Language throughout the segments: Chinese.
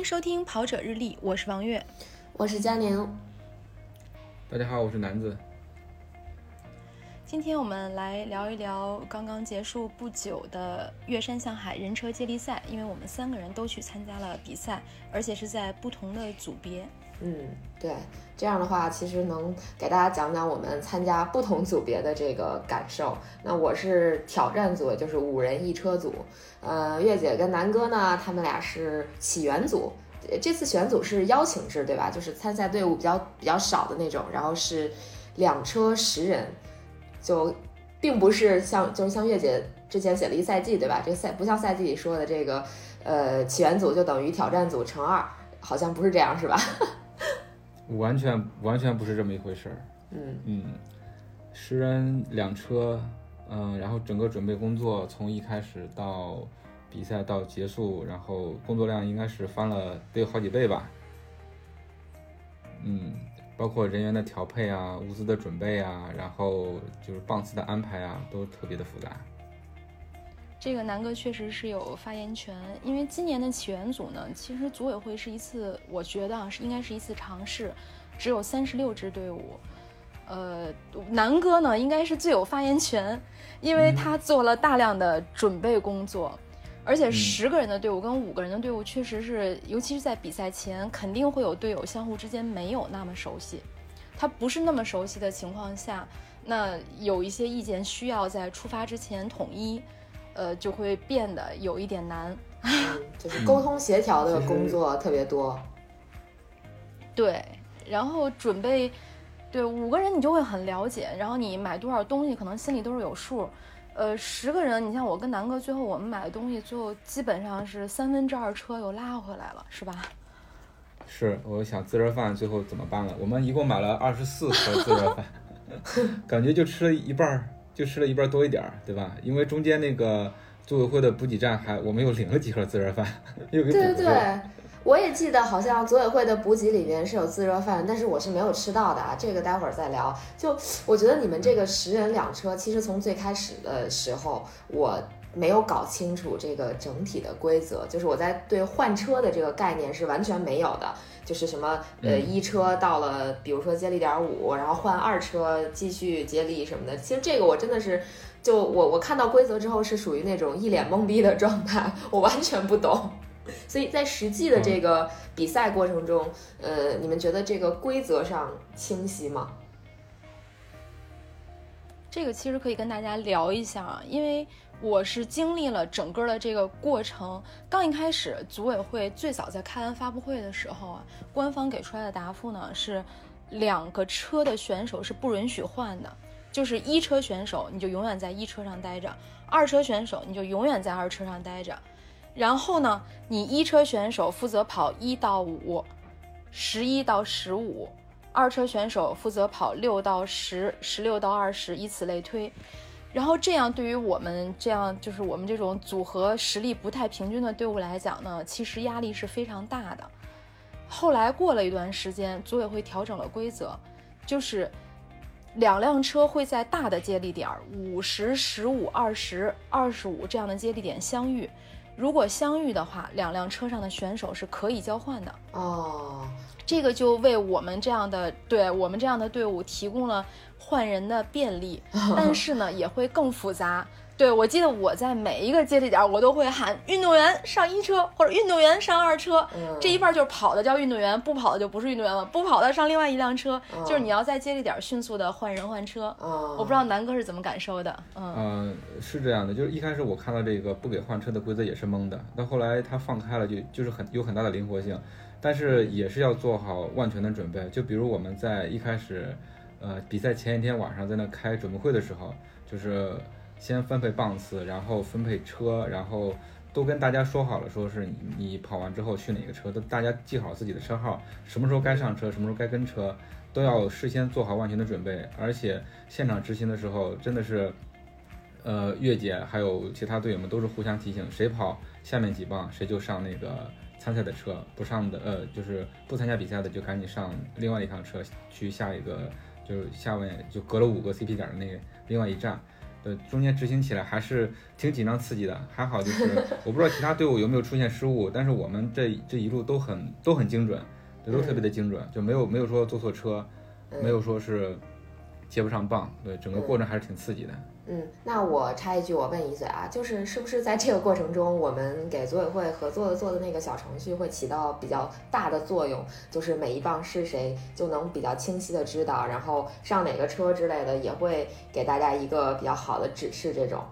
迎收听《跑者日历》，我是王悦，我是佳宁。大家好，我是南子。今天我们来聊一聊刚刚结束不久的岳山向海人车接力赛，因为我们三个人都去参加了比赛，而且是在不同的组别。嗯，对，这样的话其实能给大家讲讲我们参加不同组别的这个感受。那我是挑战组，就是五人一车组。呃，月姐跟南哥呢，他们俩是起源组。这次选组是邀请制，对吧？就是参赛队伍比较比较少的那种，然后是两车十人。就并不是像就是像月姐之前写了一赛季对吧？这赛不像赛季里说的这个，呃，起源组就等于挑战组乘二，好像不是这样是吧？完全完全不是这么一回事儿。嗯嗯，十人两车，嗯，然后整个准备工作从一开始到比赛到结束，然后工作量应该是翻了得有好几倍吧。嗯。包括人员的调配啊，物资的准备啊，然后就是棒次的安排啊，都特别的复杂。这个南哥确实是有发言权，因为今年的起源组呢，其实组委会是一次，我觉得啊是应该是一次尝试，只有三十六支队伍。呃，南哥呢应该是最有发言权，因为他做了大量的准备工作。而且十个人的队伍跟五个人的队伍，确实是，尤其是在比赛前，肯定会有队友相互之间没有那么熟悉。他不是那么熟悉的情况下，那有一些意见需要在出发之前统一，呃，就会变得有一点难。就是沟通协调的工作特别多。对，然后准备，对五个人你就会很了解，然后你买多少东西，可能心里都是有数。呃，十个人，你像我跟南哥，最后我们买的东西，最后基本上是三分之二车又拉回来了，是吧？是，我想自热饭最后怎么办了？我们一共买了二十四盒自热饭，感觉就吃了一半儿，就吃了一半多一点儿，对吧？因为中间那个组委会的补给站还我们又领了几盒自热饭，又给补对对对。我也记得，好像组委会的补给里面是有自热饭，但是我是没有吃到的啊。这个待会儿再聊。就我觉得你们这个十人两车，其实从最开始的时候，我没有搞清楚这个整体的规则，就是我在对换车的这个概念是完全没有的。就是什么呃一车到了，比如说接力点五，然后换二车继续接力什么的。其实这个我真的是，就我我看到规则之后是属于那种一脸懵逼的状态，我完全不懂。所以在实际的这个比赛过程中，呃，你们觉得这个规则上清晰吗？这个其实可以跟大家聊一下啊，因为我是经历了整个的这个过程。刚一开始，组委会最早在开完发布会的时候啊，官方给出来的答复呢是，两个车的选手是不允许换的，就是一车选手你就永远在一车上待着，二车选手你就永远在二车上待着。然后呢，你一车选手负责跑一到五，十一到十五；二车选手负责跑六到十，十六到二十，以此类推。然后这样对于我们这样就是我们这种组合实力不太平均的队伍来讲呢，其实压力是非常大的。后来过了一段时间，组委会调整了规则，就是两辆车会在大的接力点五十、十五、二十、二十五这样的接力点相遇。如果相遇的话，两辆车上的选手是可以交换的哦。这个就为我们这样的对我们这样的队伍提供了换人的便利，但是呢，也会更复杂。对，我记得我在每一个接力点，我都会喊运动员上一车，或者运动员上二车。这一半就是跑的叫运动员，不跑的就不是运动员了。不跑的上另外一辆车，就是你要在接力点迅速的换人换车。我不知道南哥是怎么感受的。嗯，是这样的，就是一开始我看到这个不给换车的规则也是懵的，到后来他放开了，就就是很有很大的灵活性，但是也是要做好万全的准备。就比如我们在一开始，呃，比赛前一天晚上在那开准备会的时候，就是。先分配棒次，然后分配车，然后都跟大家说好了，说是你跑完之后去哪个车，都大家记好自己的车号，什么时候该上车，什么时候该跟车，都要事先做好万全的准备。而且现场执行的时候，真的是，呃，月姐还有其他队友们都是互相提醒，谁跑下面几棒，谁就上那个参赛的车，不上的呃就是不参加比赛的就赶紧上另外一趟车去下一个，就是下面就隔了五个 CP 点的那另外一站。对，中间执行起来还是挺紧张刺激的。还好就是我不知道其他队伍有没有出现失误，但是我们这这一路都很都很精准，对，都特别的精准，就没有没有说坐错车，没有说是接不上棒，对，整个过程还是挺刺激的。那我插一句，我问一嘴啊，就是是不是在这个过程中，我们给组委会合作的做的那个小程序会起到比较大的作用？就是每一棒是谁，就能比较清晰的知道，然后上哪个车之类的，也会给大家一个比较好的指示。这种。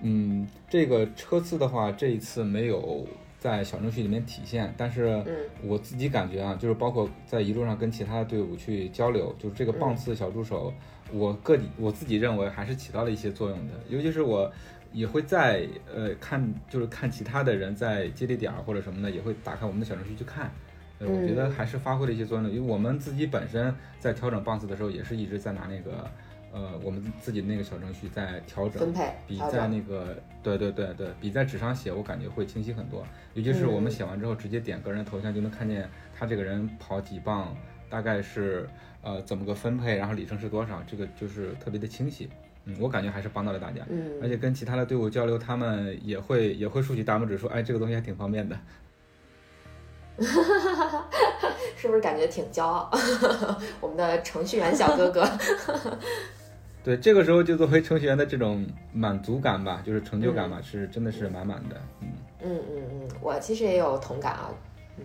嗯，这个车次的话，这一次没有在小程序里面体现，但是我自己感觉啊，就是包括在一路上跟其他的队伍去交流，就是这个棒次小助手。我个体我自己认为还是起到了一些作用的，尤其是我也会在呃看，就是看其他的人在接力点或者什么的，也会打开我们的小程序去看。呃，我觉得还是发挥了一些作用的，因为我们自己本身在调整棒次的时候，也是一直在拿那个呃我们自己的那个小程序在调整分配，比在那个对对对对，比在纸上写我感觉会清晰很多。尤其是我们写完之后，直接点个人头像就能看见他这个人跑几棒，大概是。呃，怎么个分配，然后里程是多少，这个就是特别的清晰。嗯，我感觉还是帮到了大家。嗯，而且跟其他的队伍交流，他们也会也会竖起大拇指说，哎，这个东西还挺方便的。是不是感觉挺骄傲？我们的程序员小哥哥。对，这个时候就作为程序员的这种满足感吧，就是成就感吧，是真的是满满的。嗯嗯嗯嗯，我其实也有同感啊。嗯。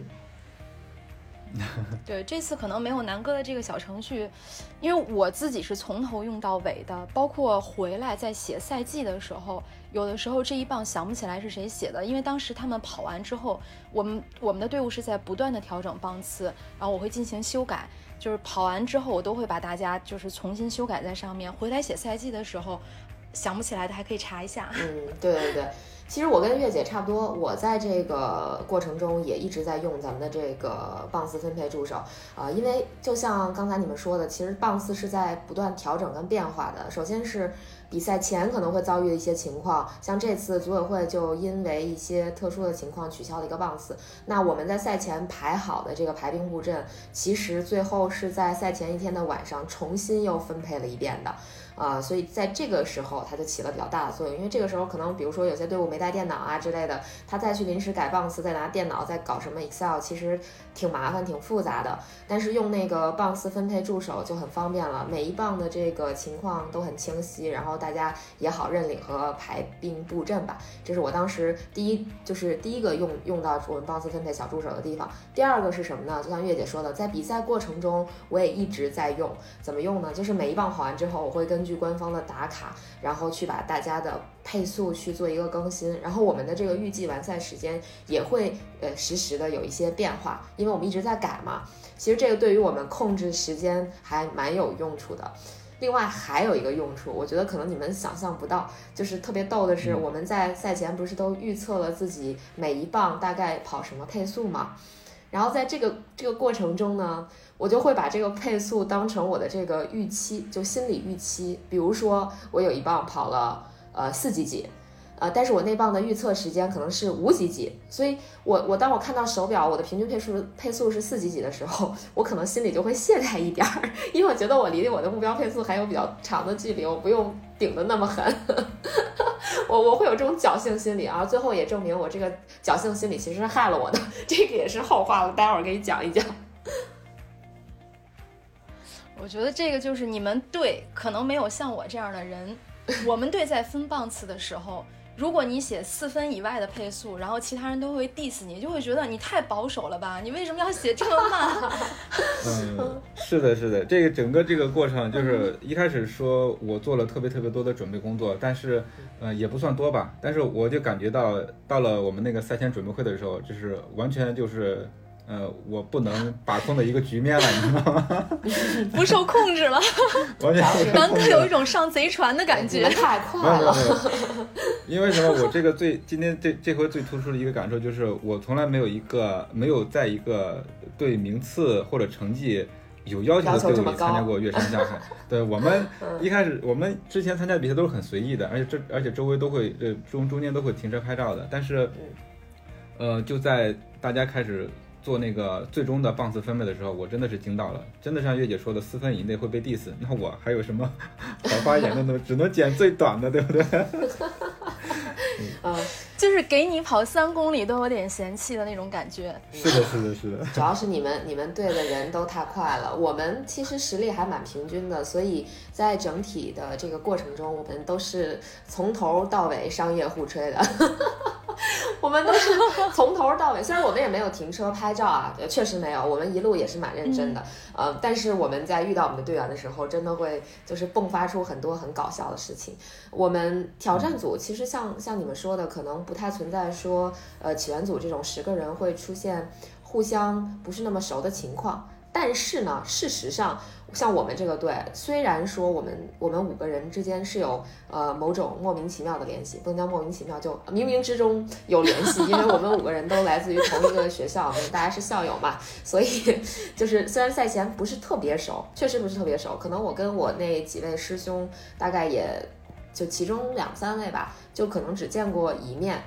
对，这次可能没有南哥的这个小程序，因为我自己是从头用到尾的，包括回来在写赛季的时候，有的时候这一棒想不起来是谁写的，因为当时他们跑完之后，我们我们的队伍是在不断的调整棒次，然后我会进行修改，就是跑完之后我都会把大家就是重新修改在上面，回来写赛季的时候想不起来的还可以查一下。嗯，对对对。其实我跟月姐差不多，我在这个过程中也一直在用咱们的这个棒次分配助手啊，因为就像刚才你们说的，其实棒次是在不断调整跟变化的。首先是比赛前可能会遭遇的一些情况，像这次组委会就因为一些特殊的情况取消了一个棒次，那我们在赛前排好的这个排兵布阵，其实最后是在赛前一天的晚上重新又分配了一遍的。啊，所以在这个时候，它就起了比较大的作用，因为这个时候可能，比如说有些队伍没带电脑啊之类的，他再去临时改棒次，再拿电脑再搞什么 Excel，其实挺麻烦、挺复杂的。但是用那个棒次分配助手就很方便了，每一棒的这个情况都很清晰，然后大家也好认领和排兵布阵吧。这是我当时第一，就是第一个用用到我们棒次分配小助手的地方。第二个是什么呢？就像月姐说的，在比赛过程中我也一直在用，怎么用呢？就是每一棒跑完之后，我会根据据官方的打卡，然后去把大家的配速去做一个更新，然后我们的这个预计完赛时间也会呃实时的有一些变化，因为我们一直在改嘛。其实这个对于我们控制时间还蛮有用处的。另外还有一个用处，我觉得可能你们想象不到，就是特别逗的是，我们在赛前不是都预测了自己每一棒大概跑什么配速嘛？然后在这个这个过程中呢。我就会把这个配速当成我的这个预期，就心理预期。比如说，我有一棒跑了呃四几几，呃，但是我那棒的预测时间可能是五几几，所以我我当我看到手表我的平均配速配速是四几几的时候，我可能心里就会懈怠一点儿，因为我觉得我离我的目标配速还有比较长的距离，我不用顶的那么狠。我我会有这种侥幸心理啊，最后也证明我这个侥幸心理其实是害了我的，这个也是后话，我待会儿给你讲一讲。我觉得这个就是你们队可能没有像我这样的人。我们队在分棒次的时候，如果你写四分以外的配速，然后其他人都会 diss 你，就会觉得你太保守了吧？你为什么要写这么慢？嗯，是的，是的，这个整个这个过程就是一开始说我做了特别特别多的准备工作，但是呃也不算多吧，但是我就感觉到到了我们那个赛前准备会的时候，就是完全就是。呃，我不能把控的一个局面了，你知道吗？不受控制了，完全难得有一种上贼船的感觉，太快了。因为什么？我这个最今天这这回最突出的一个感受就是，我从来没有一个没有在一个对名次或者成绩有要求的队伍里参加过越山下海。对我们一开始，我们之前参加比赛都是很随意的，而且这而且周围都会呃中中间都会停车拍照的，但是呃就在大家开始。做那个最终的棒次分配的时候，我真的是惊到了，真的像月姐说的，四分以内会被 diss，那我还有什么 好发言的呢？只能剪最短的，对不对？嗯，就是给你跑三公里都有点嫌弃的那种感觉。是的，是的，是的。主要是你们你们队的人都太快了，我们其实实力还蛮平均的，所以在整体的这个过程中，我们都是从头到尾商业互吹的。我们都是从头到尾，虽然我们也没有停车拍照啊，确实没有，我们一路也是蛮认真的，呃，但是我们在遇到我们的队员的时候，真的会就是迸发出很多很搞笑的事情。我们挑战组其实像像你们说的，可能不太存在说，呃，起源组这种十个人会出现互相不是那么熟的情况，但是呢，事实上。像我们这个队，虽然说我们我们五个人之间是有呃某种莫名其妙的联系，不能叫莫名其妙，就冥冥之中有联系，因为我们五个人都来自于同一个学校，大家是校友嘛，所以就是虽然赛前不是特别熟，确实不是特别熟，可能我跟我那几位师兄大概也就其中两三位吧，就可能只见过一面，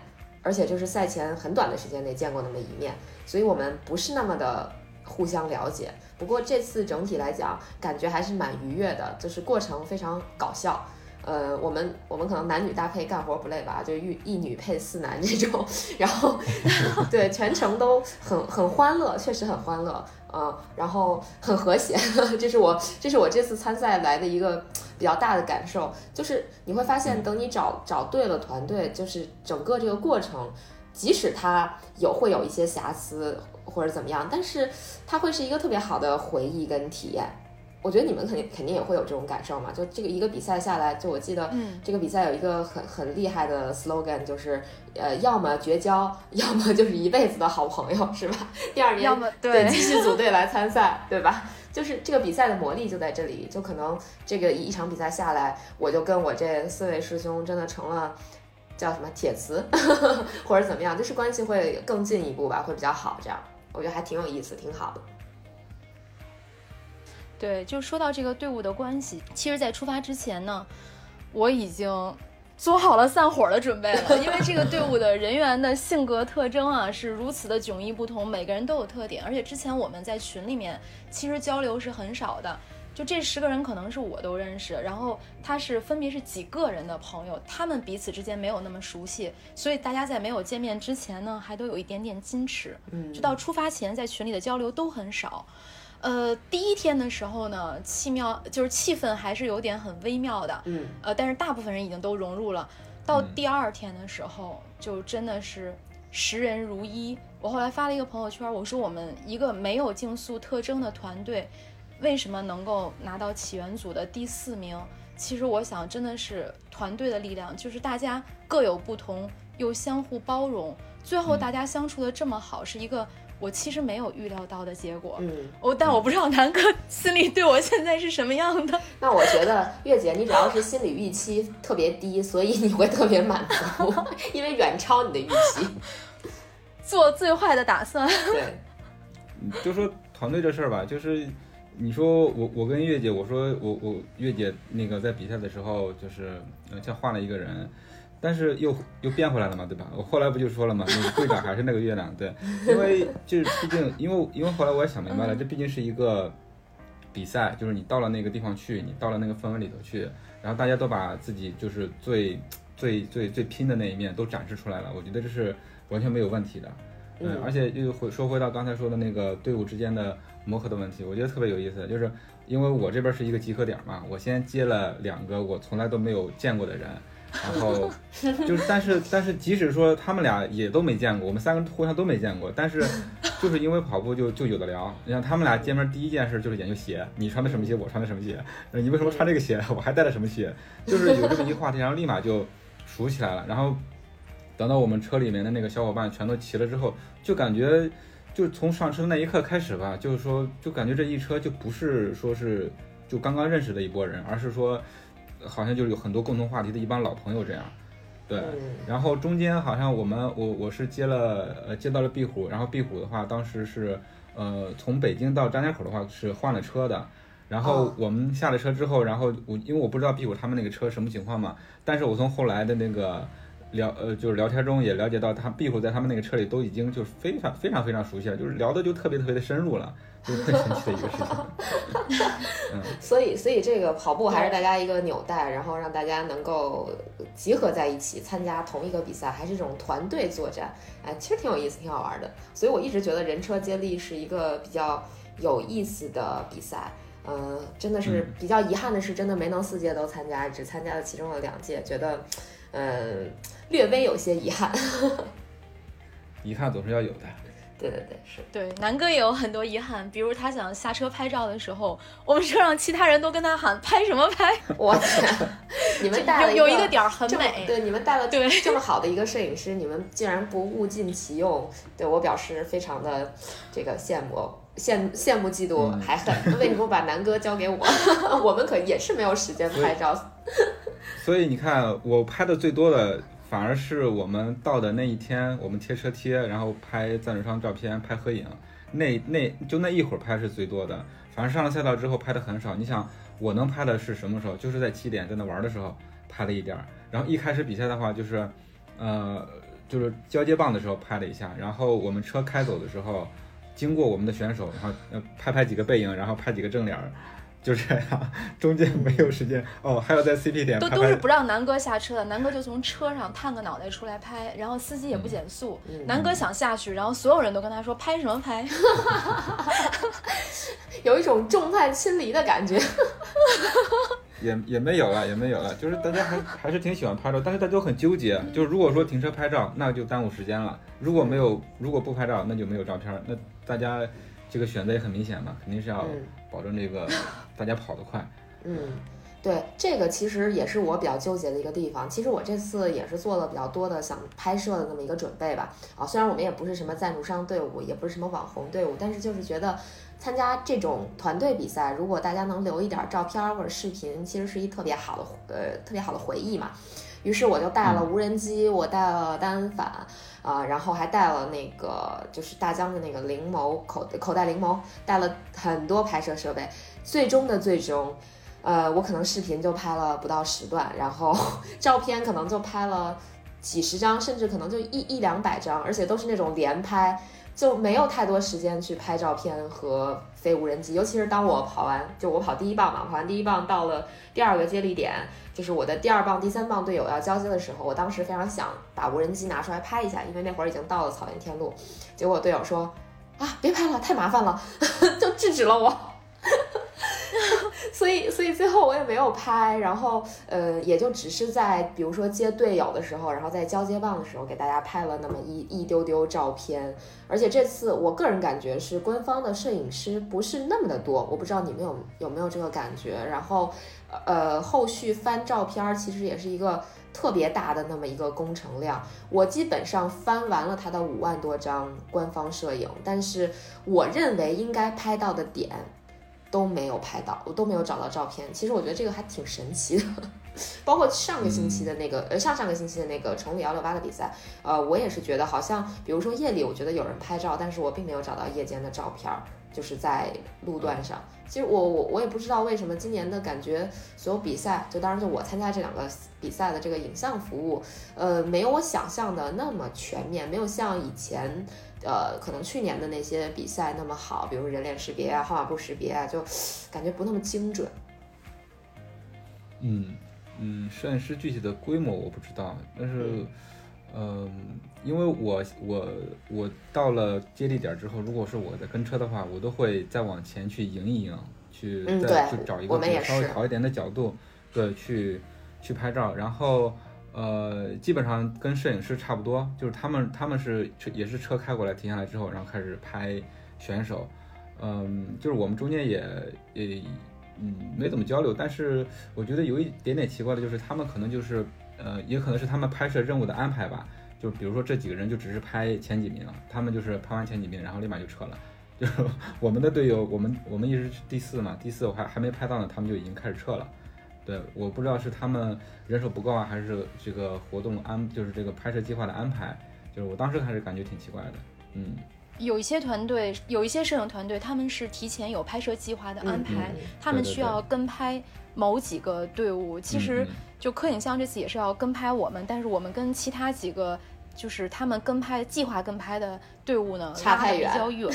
而且就是赛前很短的时间内见过那么一面，所以我们不是那么的互相了解。不过这次整体来讲，感觉还是蛮愉悦的，就是过程非常搞笑。呃，我们我们可能男女搭配干活不累吧，就一一女配四男这种，然后对全程都很很欢乐，确实很欢乐，嗯，然后很和谐，这是我这是我这次参赛来的一个比较大的感受，就是你会发现，等你找找对了团队，就是整个这个过程，即使他有会有一些瑕疵。或者怎么样，但是它会是一个特别好的回忆跟体验。我觉得你们肯定肯定也会有这种感受嘛。就这个一个比赛下来，就我记得这个比赛有一个很很厉害的 slogan，就是呃，要么绝交，要么就是一辈子的好朋友，是吧？第二年要么对继续组队 来参赛，对吧？就是这个比赛的魔力就在这里，就可能这个一场比赛下来，我就跟我这四位师兄真的成了。叫什么铁磁，或者怎么样，就是关系会更进一步吧，会比较好。这样，我觉得还挺有意思，挺好的。对，就说到这个队伍的关系，其实，在出发之前呢，我已经做好了散伙的准备了，因为这个队伍的人员的性格特征啊是如此的迥异不同，每个人都有特点，而且之前我们在群里面其实交流是很少的。就这十个人可能是我都认识，然后他是分别是几个人的朋友，他们彼此之间没有那么熟悉，所以大家在没有见面之前呢，还都有一点点矜持。嗯，就到出发前，在群里的交流都很少。呃，第一天的时候呢，气妙就是气氛还是有点很微妙的。嗯，呃，但是大部分人已经都融入了。到第二天的时候，就真的是十人如一。我后来发了一个朋友圈，我说我们一个没有竞速特征的团队。为什么能够拿到起源组的第四名？其实我想，真的是团队的力量，就是大家各有不同，又相互包容，最后大家相处的这么好，是一个我其实没有预料到的结果。嗯，我但我不知道南哥心里对我现在是什么样的。那我觉得月姐，你主要是心理预期特别低，所以你会特别满足，因为远超你的预期，做最坏的打算。对，就说团队这事儿吧，就是。你说我我跟月姐，我说我我月姐那个在比赛的时候就是像换了一个人，但是又又变回来了嘛，对吧？我后来不就说了嘛，那个队长还是那个月亮，对，因为就是毕竟因为因为后来我也想明白了，这毕竟是一个比赛，就是你到了那个地方去，你到了那个氛围里头去，然后大家都把自己就是最最最最拼的那一面都展示出来了，我觉得这是完全没有问题的，嗯，而且又回说回到刚才说的那个队伍之间的。磨合的问题，我觉得特别有意思，就是因为我这边是一个集合点嘛，我先接了两个我从来都没有见过的人，然后就是，但是但是即使说他们俩也都没见过，我们三个互相都没见过，但是 就是因为跑步就就有的聊。你像他们俩见面第一件事就是研究鞋，你穿的什么鞋，我穿的什么鞋，你为什么穿这个鞋，我还带了什么鞋，就是有这么一个话题，然后立马就熟起来了。然后等到我们车里面的那个小伙伴全都齐了之后，就感觉。就从上车那一刻开始吧，就是说，就感觉这一车就不是说是就刚刚认识的一波人，而是说，好像就是有很多共同话题的一帮老朋友这样。对，然后中间好像我们我我是接了呃接到了壁虎，然后壁虎的话当时是呃从北京到张家口的话是换了车的，然后我们下了车之后，然后我因为我不知道壁虎他们那个车什么情况嘛，但是我从后来的那个。聊呃，就是聊天中也了解到，他壁虎在他们那个车里都已经就是非常非常非常熟悉了，就是聊的就特别特别的深入了，就是很神奇的一个事情。嗯，所以，所以这个跑步还是大家一个纽带，然后让大家能够集合在一起参加同一个比赛，还是这种团队作战，哎，其实挺有意思，挺好玩的。所以我一直觉得人车接力是一个比较有意思的比赛。嗯，真的是比较遗憾的是，真的没能四届都参加，只参加了其中的两届，觉得，嗯。略微有些遗憾，遗憾总是要有的。对对对，是对南哥也有很多遗憾，比如他想下车拍照的时候，我们车上其他人都跟他喊拍什么拍。我天，你们带了有一个点儿很美，对你们带了对这么好的一个摄影师，你们竟然不物尽其用，对我表示非常的这个羡慕羡羡慕嫉妒还恨。为什么把南哥交给我？我们可也是没有时间拍照。所以你看，我拍的最多的。反而是我们到的那一天，我们贴车贴，然后拍赞助商照片、拍合影，那那就那一会儿拍是最多的。反正上了赛道之后拍的很少。你想，我能拍的是什么时候？就是在七点在那玩的时候拍了一点儿。然后一开始比赛的话，就是，呃，就是交接棒的时候拍了一下。然后我们车开走的时候，经过我们的选手，然后拍拍几个背影，然后拍几个正脸儿。就这样，中间没有时间。哦，还要在 CP 点都都是不让南哥下车的，南哥就从车上探个脑袋出来拍，然后司机也不减速，南哥想下去，然后所有人都跟他说拍什么拍，有一种众叛亲离的感觉，也也没有了，也没有了，就是大家还还是挺喜欢拍照，但是大家都很纠结，就是如果说停车拍照，那就耽误时间了；如果没有，如果不拍照，那就没有照片，那大家这个选择也很明显嘛，肯定是要。保证这个 大家跑得快。嗯，对，这个其实也是我比较纠结的一个地方。其实我这次也是做了比较多的想拍摄的那么一个准备吧。啊，虽然我们也不是什么赞助商队伍，也不是什么网红队伍，但是就是觉得参加这种团队比赛，如果大家能留一点照片或者视频，其实是一特别好的呃特别好的回忆嘛。于是我就带了无人机，我带了单反，啊，然后还带了那个就是大疆的那个灵眸口口袋灵眸，带了很多拍摄设备。最终的最终，呃，我可能视频就拍了不到十段，然后 照片可能就拍了几十张，甚至可能就一一两百张，而且都是那种连拍，就没有太多时间去拍照片和飞无人机。尤其是当我跑完，就我跑第一棒嘛，跑完第一棒到了第二个接力点。就是我的第二棒、第三棒队友要交接的时候，我当时非常想把无人机拿出来拍一下，因为那会儿已经到了草原天路。结果队友说：“啊，别拍了，太麻烦了，就制止了我。”所以，所以最后我也没有拍，然后呃，也就只是在比如说接队友的时候，然后在交接棒的时候给大家拍了那么一一丢丢照片。而且这次我个人感觉是官方的摄影师不是那么的多，我不知道你们有有没有这个感觉。然后。呃，后续翻照片其实也是一个特别大的那么一个工程量。我基本上翻完了他的五万多张官方摄影，但是我认为应该拍到的点都没有拍到，我都没有找到照片。其实我觉得这个还挺神奇的。包括上个星期的那个，呃，上上个星期的那个崇礼幺六八的比赛，呃，我也是觉得好像，比如说夜里，我觉得有人拍照，但是我并没有找到夜间的照片儿。就是在路段上，其实我我我也不知道为什么今年的感觉，所有比赛就当然就我参加这两个比赛的这个影像服务，呃，没有我想象的那么全面，没有像以前，呃，可能去年的那些比赛那么好，比如人脸识别啊、号码布识别啊，就感觉不那么精准。嗯嗯，摄影师具体的规模我不知道，但是。嗯，因为我我我到了接力点之后，如果是我在跟车的话，我都会再往前去迎一迎，去再去找一个稍微好一点的角度，对，去去拍照。然后呃，基本上跟摄影师差不多，就是他们他们是车也是车开过来停下来之后，然后开始拍选手。嗯，就是我们中间也也嗯没怎么交流，但是我觉得有一点点奇怪的就是他们可能就是。呃，也可能是他们拍摄任务的安排吧，就比如说这几个人就只是拍前几名，他们就是拍完前几名，然后立马就撤了。就是 我们的队友，我们我们一直是第四嘛，第四我还还没拍到呢，他们就已经开始撤了。对，我不知道是他们人手不够啊，还是这个活动安，就是这个拍摄计划的安排，就是我当时还是感觉挺奇怪的。嗯，有一些团队，有一些摄影团队，他们是提前有拍摄计划的安排，他们需要跟拍。某几个队伍，其实就柯影像这次也是要跟拍我们，但是我们跟其他几个就是他们跟拍计划跟拍的队伍呢，差太远，比较远。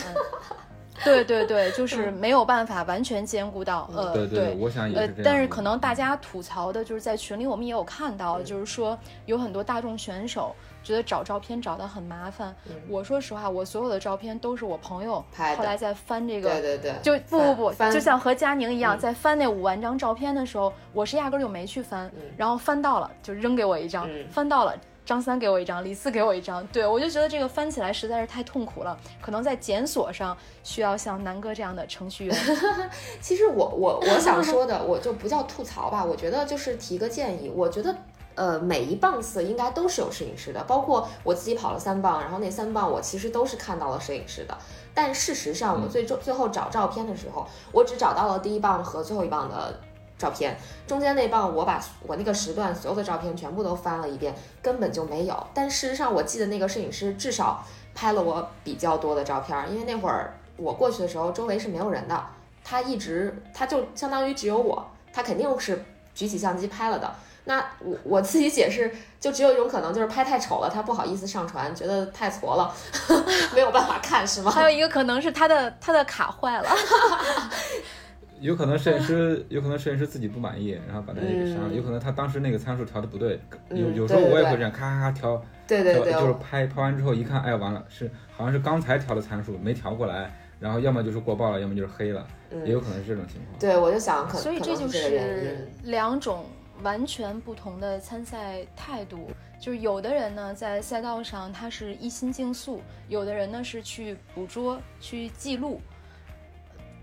对对对，就是没有办法完全兼顾到，呃，对对，我想也是呃，但是可能大家吐槽的就是在群里，我们也有看到，就是说有很多大众选手觉得找照片找的很麻烦。我说实话，我所有的照片都是我朋友拍的后来在翻这个，对对对，就不不不，就像和佳宁一样，在翻那五万张照片的时候，我是压根就没去翻，然后翻到了就扔给我一张，翻到了。张三给我一张，李四给我一张，对我就觉得这个翻起来实在是太痛苦了，可能在检索上需要像南哥这样的程序员。其实我我我想说的，我就不叫吐槽吧，我觉得就是提个建议。我觉得呃每一棒次应该都是有摄影师的，包括我自己跑了三棒，然后那三棒我其实都是看到了摄影师的。但事实上，我最终最后找照片的时候，我只找到了第一棒和最后一棒的。照片中间那棒，我把我那个时段所有的照片全部都翻了一遍，根本就没有。但事实上，我记得那个摄影师至少拍了我比较多的照片，因为那会儿我过去的时候，周围是没有人的，他一直他就相当于只有我，他肯定是举起相机拍了的。那我我自己解释，就只有一种可能，就是拍太丑了，他不好意思上传，觉得太矬了，没有办法看，是吗？还有一个可能是他的他的卡坏了。有可能摄影师，有可能摄影师自己不满意，然后把那个删了。有可能他当时那个参数调的不对，有有时候我也会这样，咔咔咔调，对对对，就是拍拍完之后一看，哎完了，是好像是刚才调的参数没调过来，然后要么就是过曝了，要么就是黑了，也有可能是这种情况。对，我就想，所以这就是两种完全不同的参赛态度。就是有的人呢在赛道上他是一心竞速，有的人呢是去捕捉、去记录。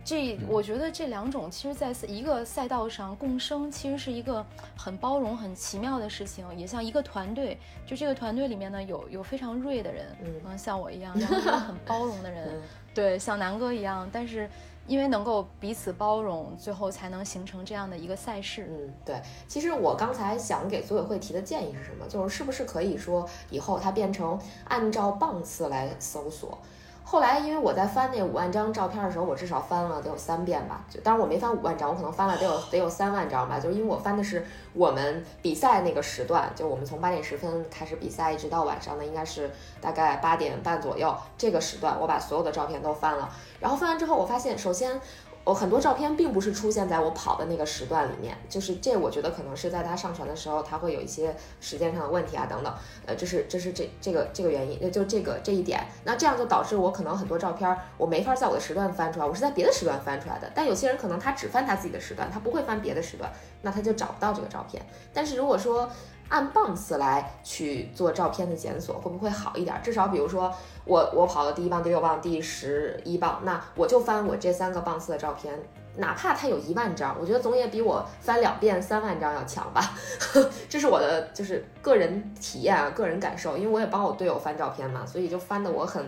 这我觉得这两种其实在一个赛道上共生，其实是一个很包容、很奇妙的事情，也像一个团队。就这个团队里面呢，有有非常锐的人，嗯，像我一样，然后有很包容的人，对，像南哥一样。但是因为能够彼此包容，最后才能形成这样的一个赛事。嗯，对。其实我刚才想给组委会提的建议是什么？就是是不是可以说以后它变成按照棒次来搜索？后来，因为我在翻那五万张照片的时候，我至少翻了得有三遍吧。就当然我没翻五万张，我可能翻了得有得有三万张吧。就是因为我翻的是我们比赛那个时段，就我们从八点十分开始比赛，一直到晚上的应该是大概八点半左右这个时段，我把所有的照片都翻了。然后翻完之后，我发现首先。我很多照片并不是出现在我跑的那个时段里面，就是这我觉得可能是在他上传的时候，它会有一些时间上的问题啊等等，呃，这是这是这这个这个原因，那就这个这一点，那这样就导致我可能很多照片我没法在我的时段翻出来，我是在别的时段翻出来的。但有些人可能他只翻他自己的时段，他不会翻别的时段，那他就找不到这个照片。但是如果说按棒次来去做照片的检索，会不会好一点？至少比如说。我我跑了第一棒、第六棒、第十一棒，那我就翻我这三个棒次的照片，哪怕它有一万张，我觉得总也比我翻两遍三万张要强吧。这是我的就是个人体验啊，个人感受，因为我也帮我队友翻照片嘛，所以就翻的我很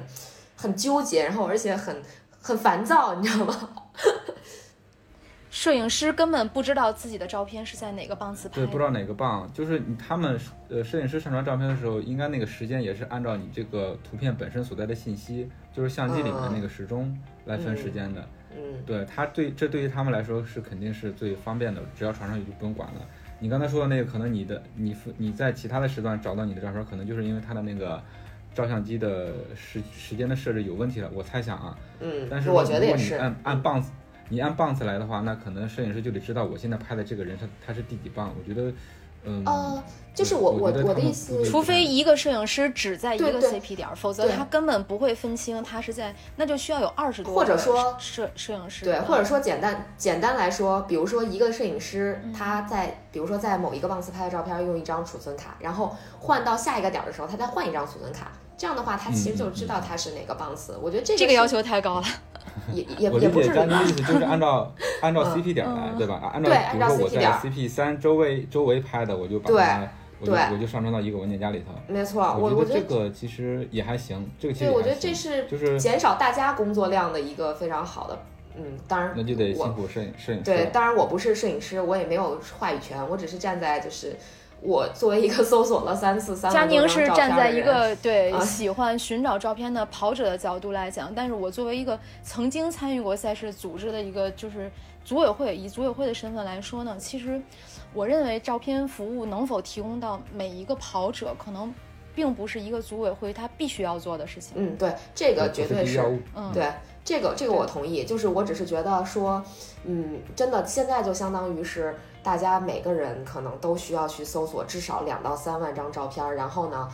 很纠结，然后而且很很烦躁，你知道吗？摄影师根本不知道自己的照片是在哪个棒次拍，对，不知道哪个棒，就是他们呃，摄影师上传照片的时候，应该那个时间也是按照你这个图片本身所在的信息，就是相机里面那个时钟来分时间的。嗯，对他对这对于他们来说是肯定是最方便的，只要传上去就不用管了。你刚才说的那个，可能你的你你在其他的时段找到你的照片，可能就是因为他的那个照相机的时时间的设置有问题了，我猜想啊。嗯，但是我觉得也是。按按棒子。你按棒次来的话，那可能摄影师就得知道我现在拍的这个人他他是第几棒。我觉得，嗯，呃，就是我我我的意思，除非一个摄影师只在一个 CP 点，否则他根本不会分清他是在，那就需要有二十多或者说摄摄影师对，或者说简单简单来说，比如说一个摄影师他在比如说在某一个棒次拍的照片用一张储存卡，然后换到下一个点的时候他再换一张储存卡，这样的话他其实就知道他是哪个棒次。我觉得这个这个要求太高了。也也也不是张的意思，就是按照 按照 CP 点来，对吧？按照比如说我在 CP 三周围周围拍的，我就把它，我就我就上传到一个文件夹里头。没错，我觉得这个其实也还行，这个其实对，我觉得这是就是减少大家工作量的一个非常好的，嗯，当然那就得辛苦摄影摄影师。对，当然我不是摄影师，我也没有话语权，我只是站在就是。我作为一个搜索了三次三佳宁是站在一个 对喜欢寻找照片的跑者的角度来讲，但是我作为一个曾经参与过赛事组织的一个就是组委会以组委会的身份来说呢，其实我认为照片服务能否提供到每一个跑者，可能并不是一个组委会他必须要做的事情。嗯，对，这个绝对是，嗯，对，这个这个我同意。就是我只是觉得说，嗯，真的现在就相当于是大家每个人可能都需要去搜索至少两到三万张照片，然后呢。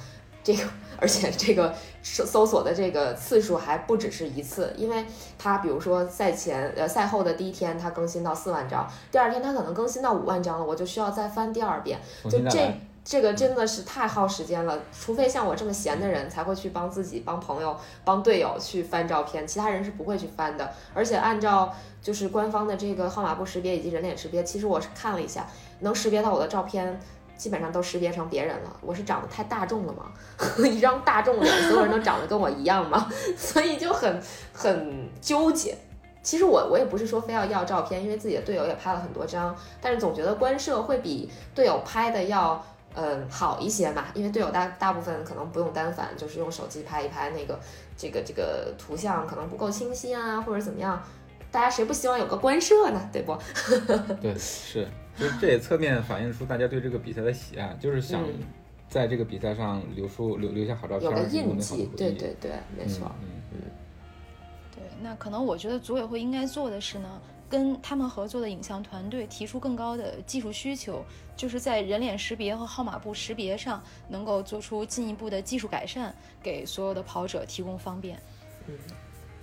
这个，而且这个搜搜索的这个次数还不只是一次，因为它比如说赛前呃赛后的第一天它更新到四万张，第二天它可能更新到五万张了，我就需要再翻第二遍，就这这个真的是太耗时间了。除非像我这么闲的人才会去帮自己、帮朋友、帮队友去翻照片，其他人是不会去翻的。而且按照就是官方的这个号码布识别以及人脸识别，其实我是看了一下，能识别到我的照片。基本上都识别成别人了，我是长得太大众了吗？一张大众脸，所有人都长得跟我一样吗？所以就很很纠结。其实我我也不是说非要要照片，因为自己的队友也拍了很多张，但是总觉得官摄会比队友拍的要嗯好一些嘛，因为队友大大部分可能不用单反，就是用手机拍一拍那个这个这个图像可能不够清晰啊，或者怎么样。大家谁不希望有个官摄呢？对不？对，是。就这也侧面反映出大家对这个比赛的喜爱，就是想在这个比赛上留出留留下好照片，有个印记。对对对，没错。嗯嗯。对，那可能我觉得组委会应该做的是呢，跟他们合作的影像团队提出更高的技术需求，就是在人脸识别和号码布识别上能够做出进一步的技术改善，给所有的跑者提供方便。嗯。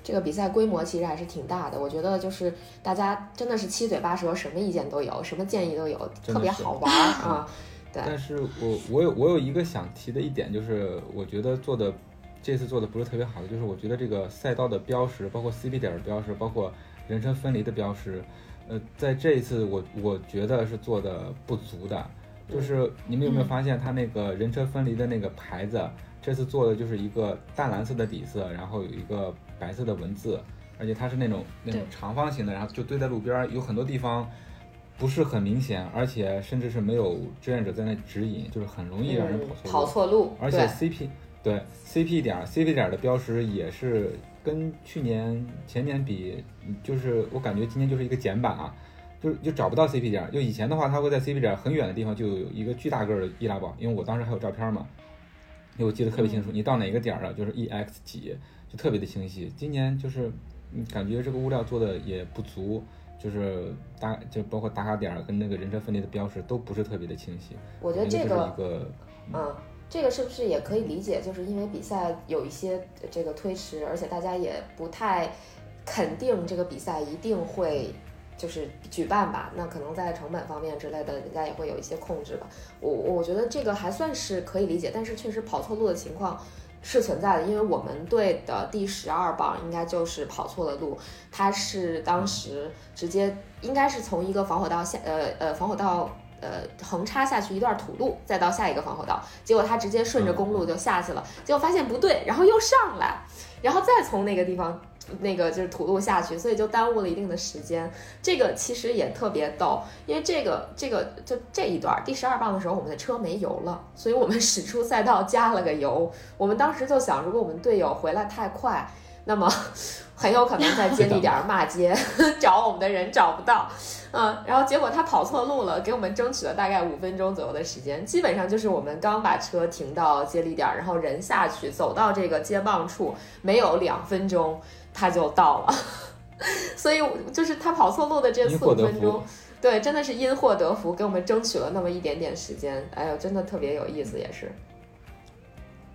这个比赛规模其实还是挺大的，我觉得就是大家真的是七嘴八舌，什么意见都有，什么建议都有，特别好玩啊。对。但是我我有我有一个想提的一点，就是我觉得做的这次做的不是特别好的，就是我觉得这个赛道的标识，包括 CP 点的标识，包括人车分离的标识，呃，在这一次我我觉得是做的不足的。就是你们有没有发现，它那个人车分离的那个牌子，这次做的就是一个淡蓝色的底色，然后有一个。白色的文字，而且它是那种那种长方形的，然后就堆在路边，有很多地方不是很明显，而且甚至是没有志愿者在那指引，就是很容易让人跑错路。而且 CP 对 CP 点 CP 点的标识也是跟去年前年比，就是我感觉今年就是一个减版啊，就就找不到 CP 点。就以前的话，它会在 CP 点很远的地方就有一个巨大个的易拉宝，因为我当时还有照片嘛，因为我记得特别清楚，你到哪个点了，就是 EX 几。就特别的清晰，今年就是感觉这个物料做的也不足，就是打就包括打卡点跟那个人车分离的标识都不是特别的清晰。我觉得这个，嗯，这个是不是也可以理解？就是因为比赛有一些这个推迟，而且大家也不太肯定这个比赛一定会就是举办吧？那可能在成本方面之类的，人家也会有一些控制吧。我我觉得这个还算是可以理解，但是确实跑错路的情况。是存在的，因为我们队的第十二棒应该就是跑错了路，他是当时直接应该是从一个防火道下，呃呃防火道呃横插下去一段土路，再到下一个防火道，结果他直接顺着公路就下去了，结果发现不对，然后又上来，然后再从那个地方。那个就是土路下去，所以就耽误了一定的时间。这个其实也特别逗，因为这个这个就这一段第十二棒的时候，我们的车没油了，所以我们 驶出赛道加了个油。我们当时就想，如果我们队友回来太快，那么很有可能在接力点骂街，找我们的人找不到。嗯，然后结果他跑错路了，给我们争取了大概五分钟左右的时间。基本上就是我们刚把车停到接力点，然后人下去走到这个接棒处，没有两分钟。他就到了，所以就是他跑错路的这四五分钟，对，真的是因祸得福，给我们争取了那么一点点时间。哎呦，真的特别有意思，也是。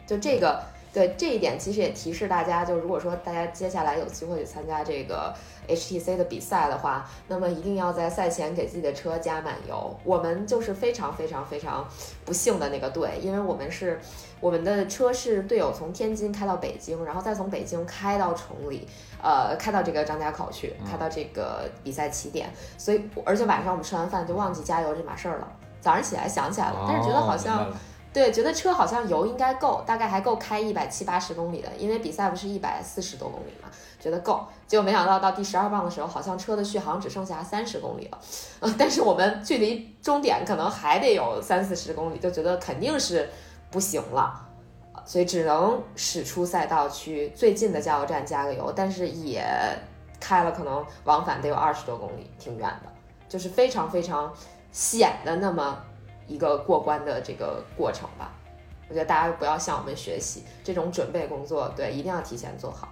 就这个，对这一点，其实也提示大家，就如果说大家接下来有机会去参加这个。HTC 的比赛的话，那么一定要在赛前给自己的车加满油。我们就是非常非常非常不幸的那个队，因为我们是我们的车是队友从天津开到北京，然后再从北京开到崇礼，呃，开到这个张家口去，开到这个比赛起点。所以，而且晚上我们吃完饭就忘记加油这码事儿了。早上起来想起来了，但是觉得好像对，觉得车好像油应该够，大概还够开一百七八十公里的，因为比赛不是一百四十多公里嘛。觉得够，结果没想到到第十二棒的时候，好像车的续航只剩下三十公里了，呃，但是我们距离终点可能还得有三四十公里，就觉得肯定是不行了，所以只能驶出赛道去最近的加油站加个油，但是也开了可能往返得有二十多公里，挺远的，就是非常非常险的那么一个过关的这个过程吧。我觉得大家不要向我们学习这种准备工作，对，一定要提前做好。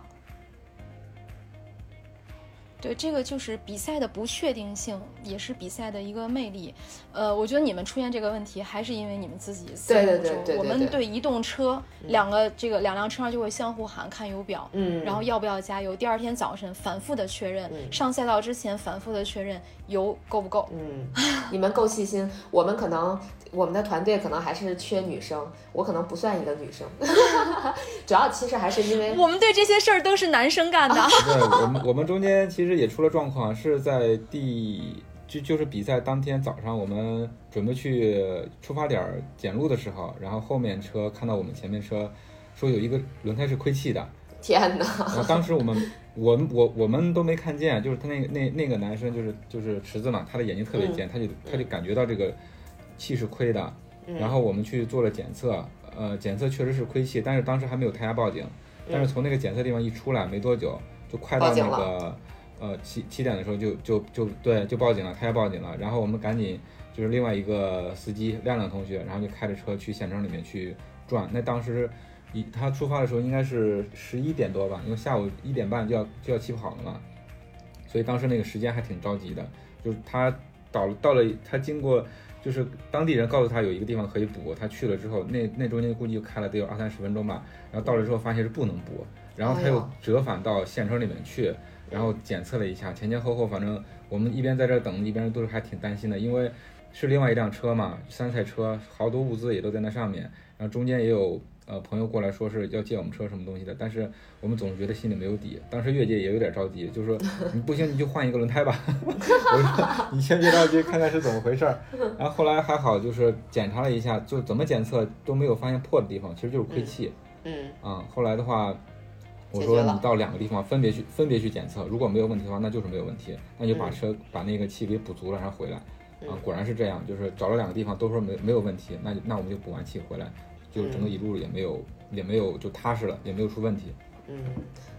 对，这个就是比赛的不确定性，也是比赛的一个魅力。呃，我觉得你们出现这个问题，还是因为你们自己思对对对对对我们对对移动车两个这个两辆车上就会相互喊看油表，嗯，然后要不要加油？第二天早晨反复的确认，嗯上赛道之前反复的确认油够不够。嗯，你们够细心，我们可能我们的团队可能还是缺女生，我可能不算一个女生，主要其实还是因为我们对这些事儿都是男生干的。对我们我们中间其实也出了状况，是在第就就是比赛当天早上，我们准备去出发点儿检路的时候，然后后面车看到我们前面车，说有一个轮胎是亏气的，天哪，然后当时我们我们我我们都没看见，就是他那个那那个男生就是就是池子嘛，他的眼睛特别尖，他就他就感觉到这个气是亏的，然后我们去做了检测，呃，检测确实是亏气，但是当时还没有胎压报警，但是从那个检测地方一出来没多久，就快到那个呃七七点的时候就就就对就报警了，胎压报警了，然后我们赶紧就是另外一个司机亮亮同学，然后就开着车去县城里面去转，那当时。一他出发的时候应该是十一点多吧，因为下午一点半就要就要起跑了嘛，所以当时那个时间还挺着急的。就是他到了到了，他经过就是当地人告诉他有一个地方可以补，他去了之后，那那中间估计就开了得有二三十分钟吧。然后到了之后发现是不能补，然后他又折返到县城里面去，然后检测了一下，前前后后反正我们一边在这儿等，一边都是还挺担心的，因为是另外一辆车嘛，三赛车，好多物资也都在那上面，然后中间也有。呃，朋友过来说是要借我们车什么东西的，但是我们总是觉得心里没有底。当时越界也有点着急，就说你不行你就换一个轮胎吧。我说你先别着急，看看是怎么回事儿。然后后来还好，就是检查了一下，就怎么检测都没有发现破的地方，其实就是亏气。嗯啊、后来的话，我说你到两个地方分别去分别去检测，如果没有问题的话，那就是没有问题，那就把嗯车、把那个气给补足了，然后回来。啊，果然是这样，就是找了两个地方都说没没有问题，那就那我们就补完气回来，就整个一路也没有、也没有就踏实了，也没有出问题。嗯，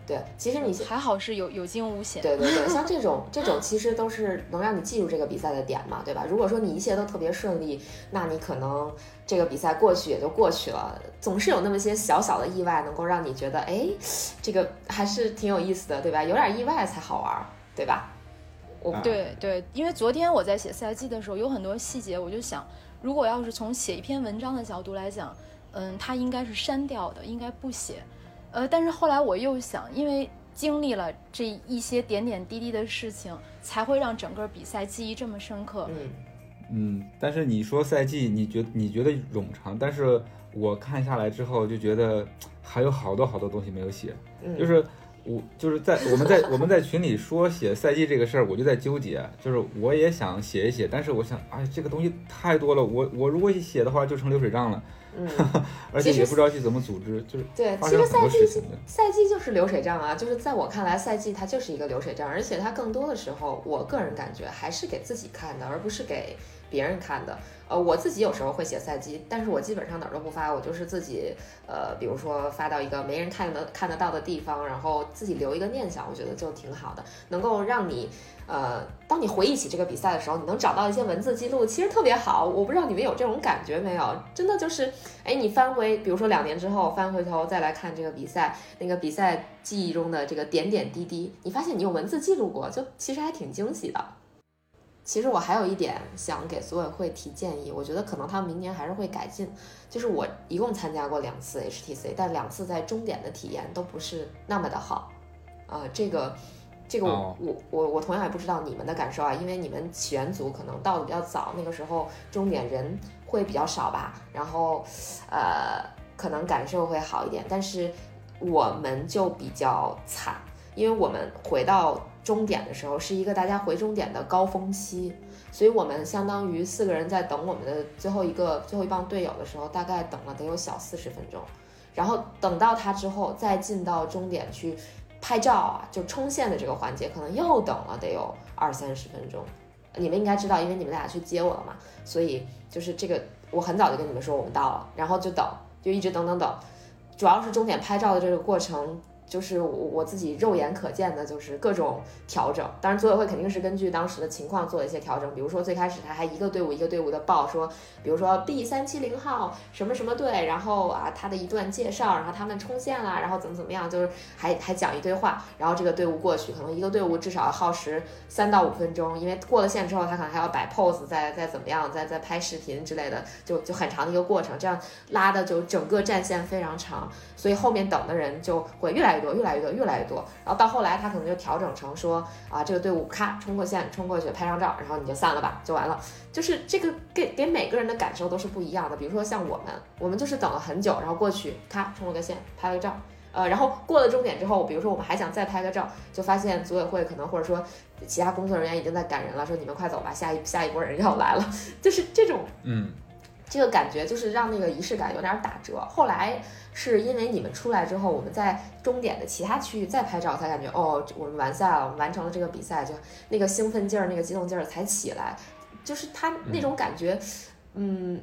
对，其实你还好是有有惊无险。对对对，像这种 这种其实都是能让你记住这个比赛的点嘛，对吧？如果说你一切都特别顺利，那你可能这个比赛过去也就过去了，总是有那么些小小的意外能够让你觉得，哎，这个还是挺有意思的，对吧？有点意外才好玩儿，对吧？我啊对对，因为昨天我在写赛季的时候，有很多细节，我就想，如果要是从写一篇文章的角度来讲，嗯，它应该是删掉的，应该不写。呃，但是后来我又想，因为经历了这一些点点滴滴的事情，才会让整个比赛记忆这么深刻。嗯嗯，但是你说赛季，你觉你觉得冗长，但是我看下来之后就觉得还有好多好多东西没有写，嗯，就是我就是在我们在 我们在群里说写赛季这个事儿，我就在纠结，就是我也想写一写，但是我想，哎，这个东西太多了，我我如果写的话就成流水账了，嗯，而且也不知道去怎么组织，就是对，其实赛季。赛季就是流水账啊，就是在我看来，赛季它就是一个流水账，而且它更多的时候，我个人感觉还是给自己看的，而不是给别人看的。呃，我自己有时候会写赛季，但是我基本上哪儿都不发，我就是自己，呃，比如说发到一个没人看得看得到的地方，然后自己留一个念想，我觉得就挺好的，能够让你。呃，当你回忆起这个比赛的时候，你能找到一些文字记录，其实特别好。我不知道你们有这种感觉没有？真的就是，哎，你翻回，比如说两年之后翻回头再来看这个比赛，那个比赛记忆中的这个点点滴滴，你发现你用文字记录过，就其实还挺惊喜的。其实我还有一点想给组委会提建议，我觉得可能他们明年还是会改进。就是我一共参加过两次 HTC，但两次在终点的体验都不是那么的好。啊、这个这个我、哦我我我同样也不知道你们的感受啊，因为你们起源组可能到的比较早，那个时候终点人会比较少吧，然后呃可能感受会好一点，但是我们就比较惨，因为我们回到终点的时候是一个大家回终点的高峰期，所以我们相当于四个人在等我们的最后一个最后一棒队友的时候，大概等了得有小四十分钟，然后等到他之后再进到终点去拍照啊，就冲线的这个环节，可能又等了得有二三十分钟。你们应该知道，因为你们俩去接我了嘛，所以就是这个，我很早就跟你们说我们到了，然后就等，就一直等等等，主要是终点拍照的这个过程就是我我自己肉眼可见的，就是各种调整。当然，组委会肯定是根据当时的情况做一些调整。比如说最开始他还一个队伍一个队伍的报说，比如说 B 三七零号什么什么队，然后啊他的一段介绍，然后他们冲线了，然后怎么怎么样，就是还还讲一堆话。然后这个队伍过去，可能一个队伍至少要耗时三到五分钟，因为过了线之后，他可能还要摆 pose，再再怎么样，再再拍视频之类的，就就很长的一个过程。这样拉的就整个战线非常长，所以后面等的人就会越来越。多，越来越多，越来越多，然后到后来他可能就调整成说啊，这个队伍咔冲过线，冲过去拍张照，然后你就散了吧，就完了。就是这个给给每个人的感受都是不一样的。比如说像我们，我们就是等了很久，然后过去咔冲了个线，拍了个照，呃，然后过了终点之后，比如说我们还想再拍个照，就发现组委会可能或者说其他工作人员已经在赶人了，说你们快走吧，下一下一波人要来了，就是这种，嗯，这个感觉就是让那个仪式感有点打折。后来。是因为你们出来之后，我们在终点的其他区域再拍照，才感觉哦，我们完赛了，我们完成了这个比赛，就那个兴奋劲儿、那个激动劲儿才起来。就是他那种感觉，嗯，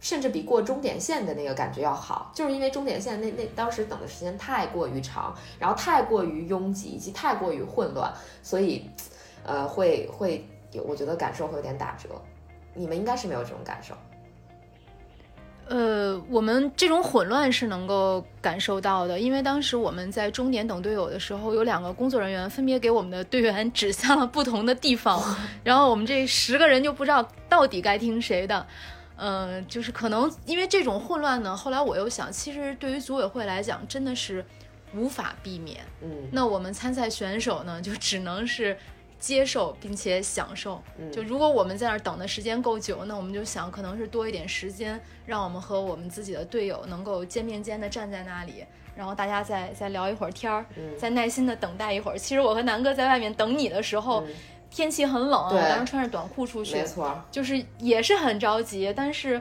甚至比过终点线的那个感觉要好。就是因为终点线那那当时等的时间太过于长，然后太过于拥挤以及太过于混乱，所以，呃，会会有我觉得感受会有点打折。你们应该是没有这种感受。呃，我们这种混乱是能够感受到的，因为当时我们在终点等队友的时候，有两个工作人员分别给我们的队员指向了不同的地方，然后我们这十个人就不知道到底该听谁的。嗯，就是可能因为这种混乱呢，后来我又想，其实对于组委会来讲，真的是无法避免。嗯，那我们参赛选手呢，就只能是。接受并且享受，就如果我们在那儿等的时间够久，那我们就想可能是多一点时间，让我们和我们自己的队友能够肩并肩的站在那里，然后大家再再聊一会儿天儿，再耐心的等待一会儿。其实我和南哥在外面等你的时候，天气很冷，我当时穿着短裤出去，没错，就是也是很着急，但是。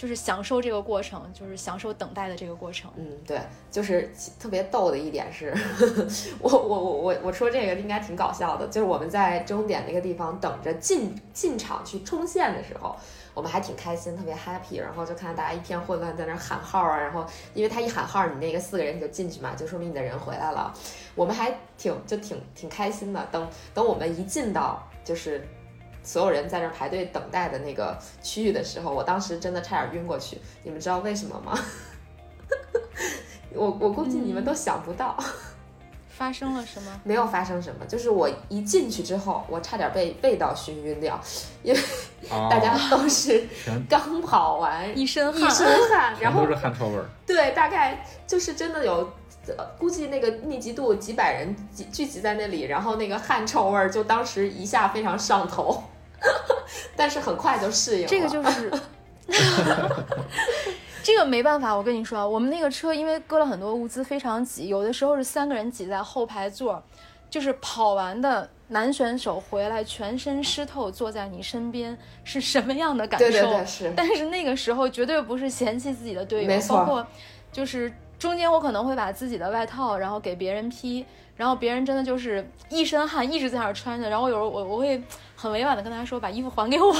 就是享受这个过程，就是享受等待的这个过程。嗯，对，就是特别逗的一点是，我我我我我说这个应该挺搞笑的，就是我们在终点那个地方等着进进场去冲线的时候，我们还挺开心，特别 happy，然后就看到大家一片混乱在那喊号啊，然后因为他一喊号，你那个四个人你就进去嘛，就说明你的人回来了，我们还挺就挺挺开心的。等等我们一进到就是。所有人在那排队等待的那个区域的时候，我当时真的差点晕过去。你们知道为什么吗？我我估计你们都想不到，发生了什么？没有发生什么，就是我一进去之后，我差点被味道熏晕掉，因为 大家都是刚跑完一身汗，一身汗，然后都是汗臭味儿。对，大概就是真的有。估计那个密集度几百人集聚集在那里，然后那个汗臭味儿就当时一下非常上头，但是很快就适应了。这个就是，这个没办法，我跟你说，我们那个车因为搁了很多物资，非常挤，有的时候是三个人挤在后排座，就是跑完的男选手回来全身湿透，坐在你身边是什么样的感受？对对对，是。但是那个时候绝对不是嫌弃自己的队友，包括就是。中间我可能会把自己的外套，然后给别人披，然后别人真的就是一身汗一直在那儿穿着，然后有时候我我会很委婉的跟他说把衣服还给我，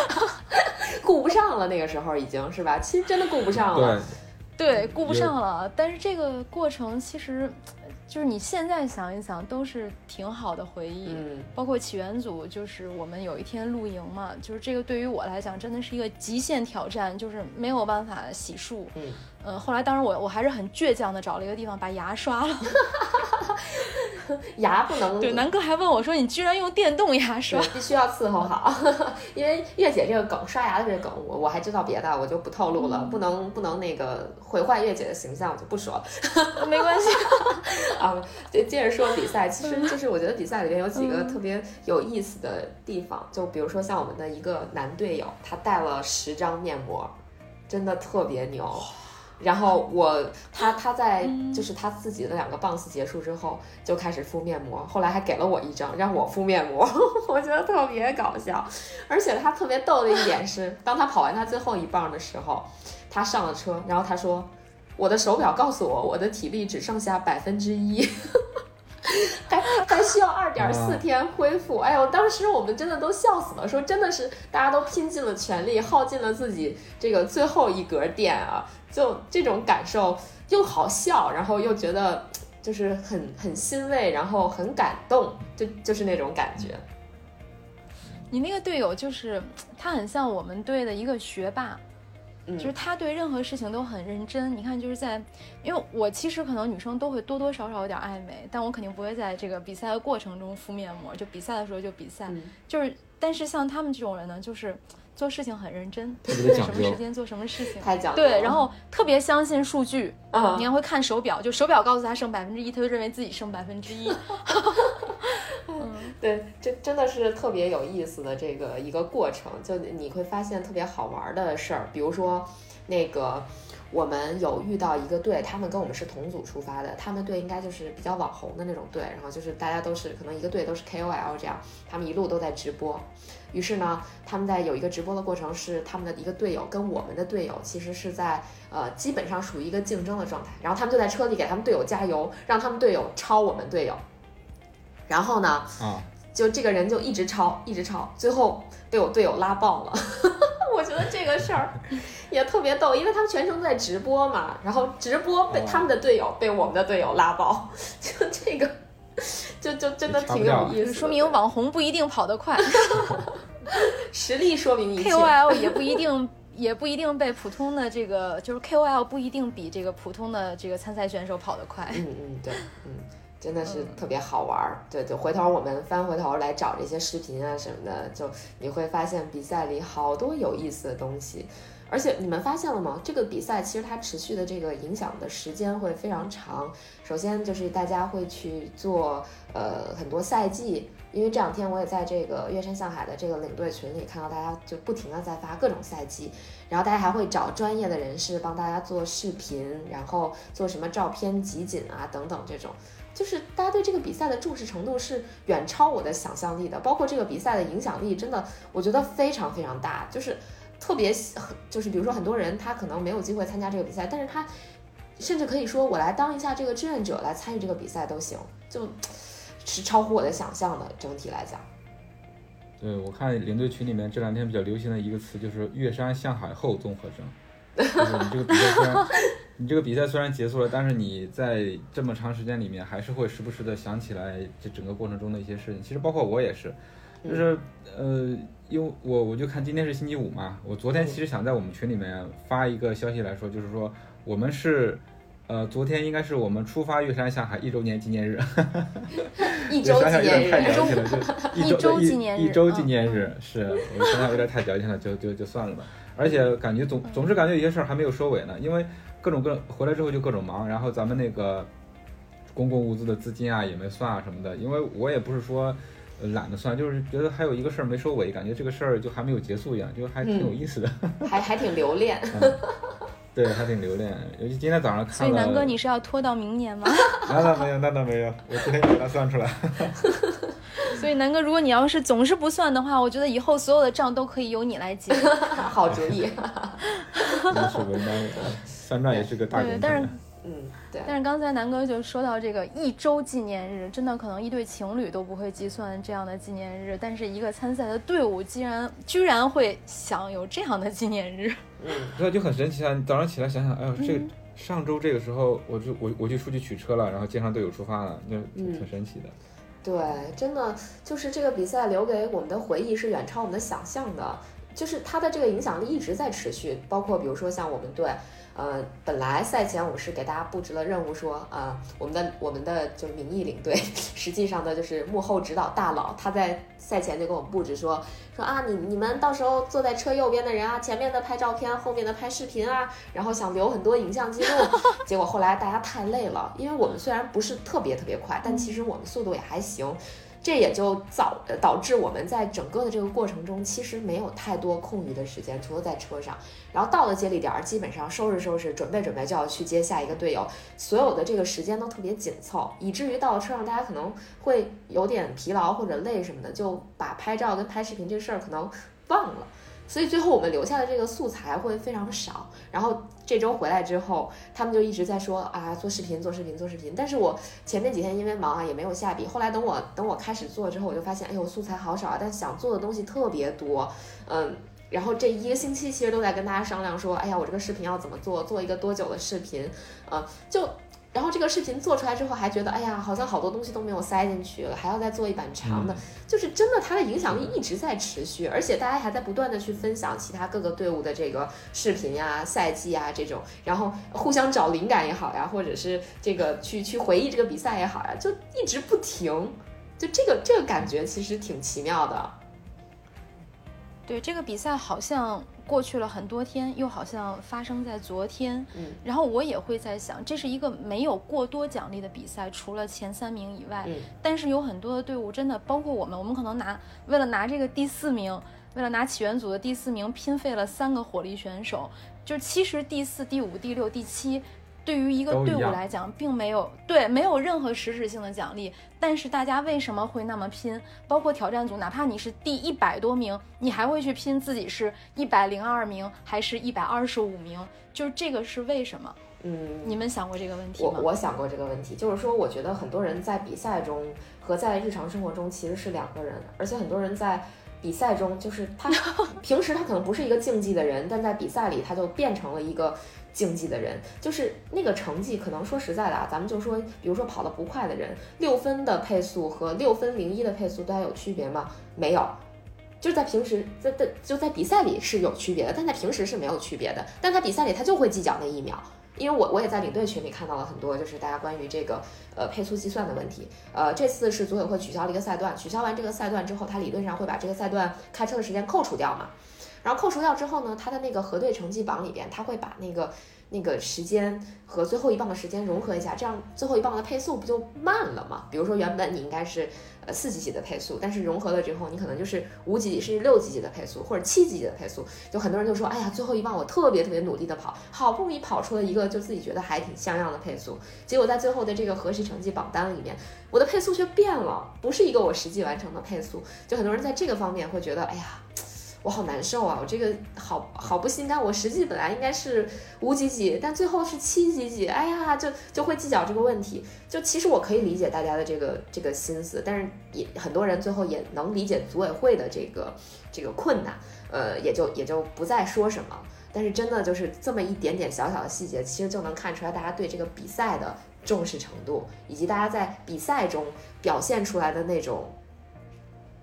顾不上了那个时候已经是吧？其实真的顾不上了，对，顾不上了。但是这个过程其实。就是你现在想一想，都是挺好的回忆。嗯，包括起源组，就是我们有一天露营嘛，就是这个对于我来讲，真的是一个极限挑战，就是没有办法洗漱。嗯，呃，后来当然我我还是很倔强的找了一个地方把牙刷了。牙不能对，南哥还问我说：“你居然用电动牙刷？”必须要伺候好，因为月姐这个梗，刷牙的这个梗，我我还知道别的，我就不透露了，不能不能那个毁坏月姐的形象，我就不说了。没关系啊，接接着说比赛，其实就是我觉得比赛里面有几个特别有意思的地方，就比如说像我们的一个男队友，他带了十张面膜，真的特别牛。然后我他他在就是他自己的两个 bounce 结束之后就开始敷面膜，后来还给了我一张让我敷面膜，我觉得特别搞笑。而且他特别逗的一点是，当他跑完他最后一棒的时候，他上了车，然后他说：“我的手表告诉我，我的体力只剩下百分之一。”还还需要二点四天恢复。哎呦，当时我们真的都笑死了，说真的是大家都拼尽了全力，耗尽了自己这个最后一格电啊，就这种感受又好笑，然后又觉得 就是很很欣慰，然后很感动，就就是那种感觉。你那个队友就是 他，很像我们队的一个学霸。就是他对任何事情都很认真。你看，就是在，因为我其实可能女生都会多多少少有点暧昧，但我肯定不会在这个比赛的过程中敷面膜。就比赛的时候就比赛，就是，但是像他们这种人呢，就是做事情很认真，什么时间做什么事情，太讲究。对，然后特别相信数据。你还会看手表，就手表告诉他剩百分之一，他就认为自己剩百分之一。嗯，对，这真的是特别有意思的这个一个过程，就你会发现特别好玩的事儿，比如说那个我们有遇到一个队，他们跟我们是同组出发的，他们队应该就是比较网红的那种队，然后就是大家都是可能一个队都是 KOL 这样，他们一路都在直播，于是呢，他们在有一个直播的过程是他们的一个队友跟我们的队友其实是在呃基本上属于一个竞争的状态，然后他们就在车里给他们队友加油，让他们队友超我们队友。然后呢？啊，就这个人就一直超，一直超，最后被我队友拉爆了。这个事儿 也特别逗，因为他们全程在直播嘛，然后直播被他们的队友被我们的队友拉爆，就这个，就就真的挺有意思。说明网红不一定跑得快，实力说明一切。KOL 也不一定，也不一定被普通的这个，就是 KOL 不一定比这个普通的这个参赛选手跑得快。嗯嗯，对，嗯。真的是特别好玩儿，对，就回头我们翻回头来找这些视频啊什么的，就你会发现比赛里好多有意思的东西。而且你们发现了吗？这个比赛其实它持续的这个影响的时间会非常长。首先就是大家会去做呃很多赛季，因为这两天我也在这个月山向海的这个领队群里看到大家就不停的在发各种赛季，然后大家还会找专业的人士帮大家做视频，然后做什么照片集锦啊等等这种。就是大家对这个比赛的重视程度是远超我的想象力的，包括这个比赛的影响力，真的我觉得非常非常大。就是特别，就是比如说很多人他可能没有机会参加这个比赛，但是他甚至可以说我来当一下这个志愿者来参与这个比赛都行，就是超乎我的想象的。整体来讲，对我看领队群里面这两天比较流行的一个词就是“越山向海后综合征”。就是你这个比赛虽然，你这个比赛虽然结束了，但是你在这么长时间里面，还是会时不时的想起来这整个过程中的一些事情。其实包括我也是，就是呃，因为我我就看今天是星期五嘛，我昨天其实想在我们群里面发一个消息来说，就是说我们是，呃，昨天应该是我们出发玉山下海一周年纪念日，一周纪念日，一周纪念日，一周纪念日，是我想想有点太矫情了，就就就算了吧。而且感觉总总是感觉有些事儿还没有收尾呢，因为各种各回来之后就各种忙，然后咱们那个公共物资的资金啊也没算啊什么的，因为我也不是说懒得算，就是觉得还有一个事儿没收尾，感觉这个事儿就还没有结束一样，就还挺有意思的，还还挺留恋。对，还挺留恋，尤其今天早上看了。所以南哥，你是要拖到明年吗？那倒没有，那倒没有，我今天给他算出来。所以南哥，如果你要是总是不算的话，我觉得以后所有的账都可以由你来结。好主意。是文章，算账也是个大工程。但是，嗯，对。但是刚才南哥就说到这个一周纪念日，真的可能一对情侣都不会计算这样的纪念日，但是一个参赛的队伍竟然居然会想有这样的纪念日。嗯，那就很神奇啊！你早上起来想想，哎呦，这上周这个时候，我就我我就出去取车了，然后接上队友出发了，就挺神奇的。对，真的就是这个比赛留给我们的回忆是远超我们的想象的，就是它的这个影响力一直在持续，包括比如说像我们队。呃，本来赛前我是给大家布置了任务，说，呃，我们的我们的就是名义领队，实际上的就是幕后指导大佬，他在赛前就给我们布置说，说啊，你你们到时候坐在车右边的人啊，前面的拍照片，后面的拍视频啊，然后想留很多影像记录，结果后来大家太累了，因为我们虽然不是特别特别快，但其实我们速度也还行。这也就导导致我们在整个的这个过程中，其实没有太多空余的时间，除了在车上。然后到了接力点，基本上收拾收拾，准备准备就要去接下一个队友，所有的这个时间都特别紧凑，以至于到了车上，大家可能会有点疲劳或者累什么的，就把拍照跟拍视频这事儿可能忘了。所以最后我们留下的这个素材会非常少，然后这周回来之后，他们就一直在说啊，做视频，做视频，做视频。但是我前面几天因为忙啊，也没有下笔。后来等我等我开始做之后，我就发现，哎呦，素材好少啊，但想做的东西特别多，嗯。然后这一个星期其实都在跟大家商量说，哎呀，我这个视频要怎么做，做一个多久的视频，呃，就，然后这个视频做出来之后，还觉得，哎呀，好像好多东西都没有塞进去了，还要再做一版长的，就是真的，它的影响力一直在持续，而且大家还在不断的去分享其他各个队伍的这个视频呀、赛季啊这种，然后互相找灵感也好呀，或者是这个去去回忆这个比赛也好呀，就一直不停，就这个这个感觉其实挺奇妙的。对这个比赛好像过去了很多天，又好像发生在昨天。嗯，然后我也会在想，这是一个没有过多奖励的比赛，除了前三名以外。嗯，但是有很多的队伍真的，包括我们，我们可能拿为了拿这个第四名，为了拿起源组的第四名，拼费了三个火力选手。就其实第四、第五、第六、第七。对于一个队伍来讲，并没有对没有任何实质性的奖励，但是大家为什么会那么拼？包括挑战组，哪怕你是第一百多名，你还会去拼自己是一百零二名还是一百二十五名？就是这个是为什么？嗯，你们想过这个问题吗？我我想过这个问题，就是说，我觉得很多人在比赛中和在日常生活中其实是两个人，而且很多人在比赛中就是他 平时他可能不是一个竞技的人，但在比赛里他就变成了一个。竞技的人就是那个成绩，可能说实在的啊，咱们就说，比如说跑得不快的人，六分的配速和六分零一的配速，大家有区别吗？没有，就在平时在在就在比赛里是有区别的，但在平时是没有区别的。但在比赛里他就会计较那一秒，因为我我也在领队群里看到了很多，就是大家关于这个呃配速计算的问题。呃，这次是组委会取消了一个赛段，取消完这个赛段之后，他理论上会把这个赛段开车的时间扣除掉嘛。然后扣除掉之后呢，他的那个核对成绩榜里边，他会把那个那个时间和最后一棒的时间融合一下，这样最后一棒的配速不就慢了吗？比如说原本你应该是呃四几几的配速，但是融合了之后，你可能就是五几几甚至六几几的配速，或者七几几的配速。就很多人就说，哎呀，最后一棒我特别特别努力的跑，好不容易跑出了一个就自己觉得还挺像样的配速，结果在最后的这个核实成绩榜单里面，我的配速却变了，不是一个我实际完成的配速。就很多人在这个方面会觉得，哎呀。我好难受啊！我这个好好不心甘。我实际本来应该是五几几，但最后是七几几。哎呀，就就会计较这个问题。就其实我可以理解大家的这个这个心思，但是也很多人最后也能理解组委会的这个这个困难。呃，也就也就不再说什么。但是真的就是这么一点点小小的细节，其实就能看出来大家对这个比赛的重视程度，以及大家在比赛中表现出来的那种，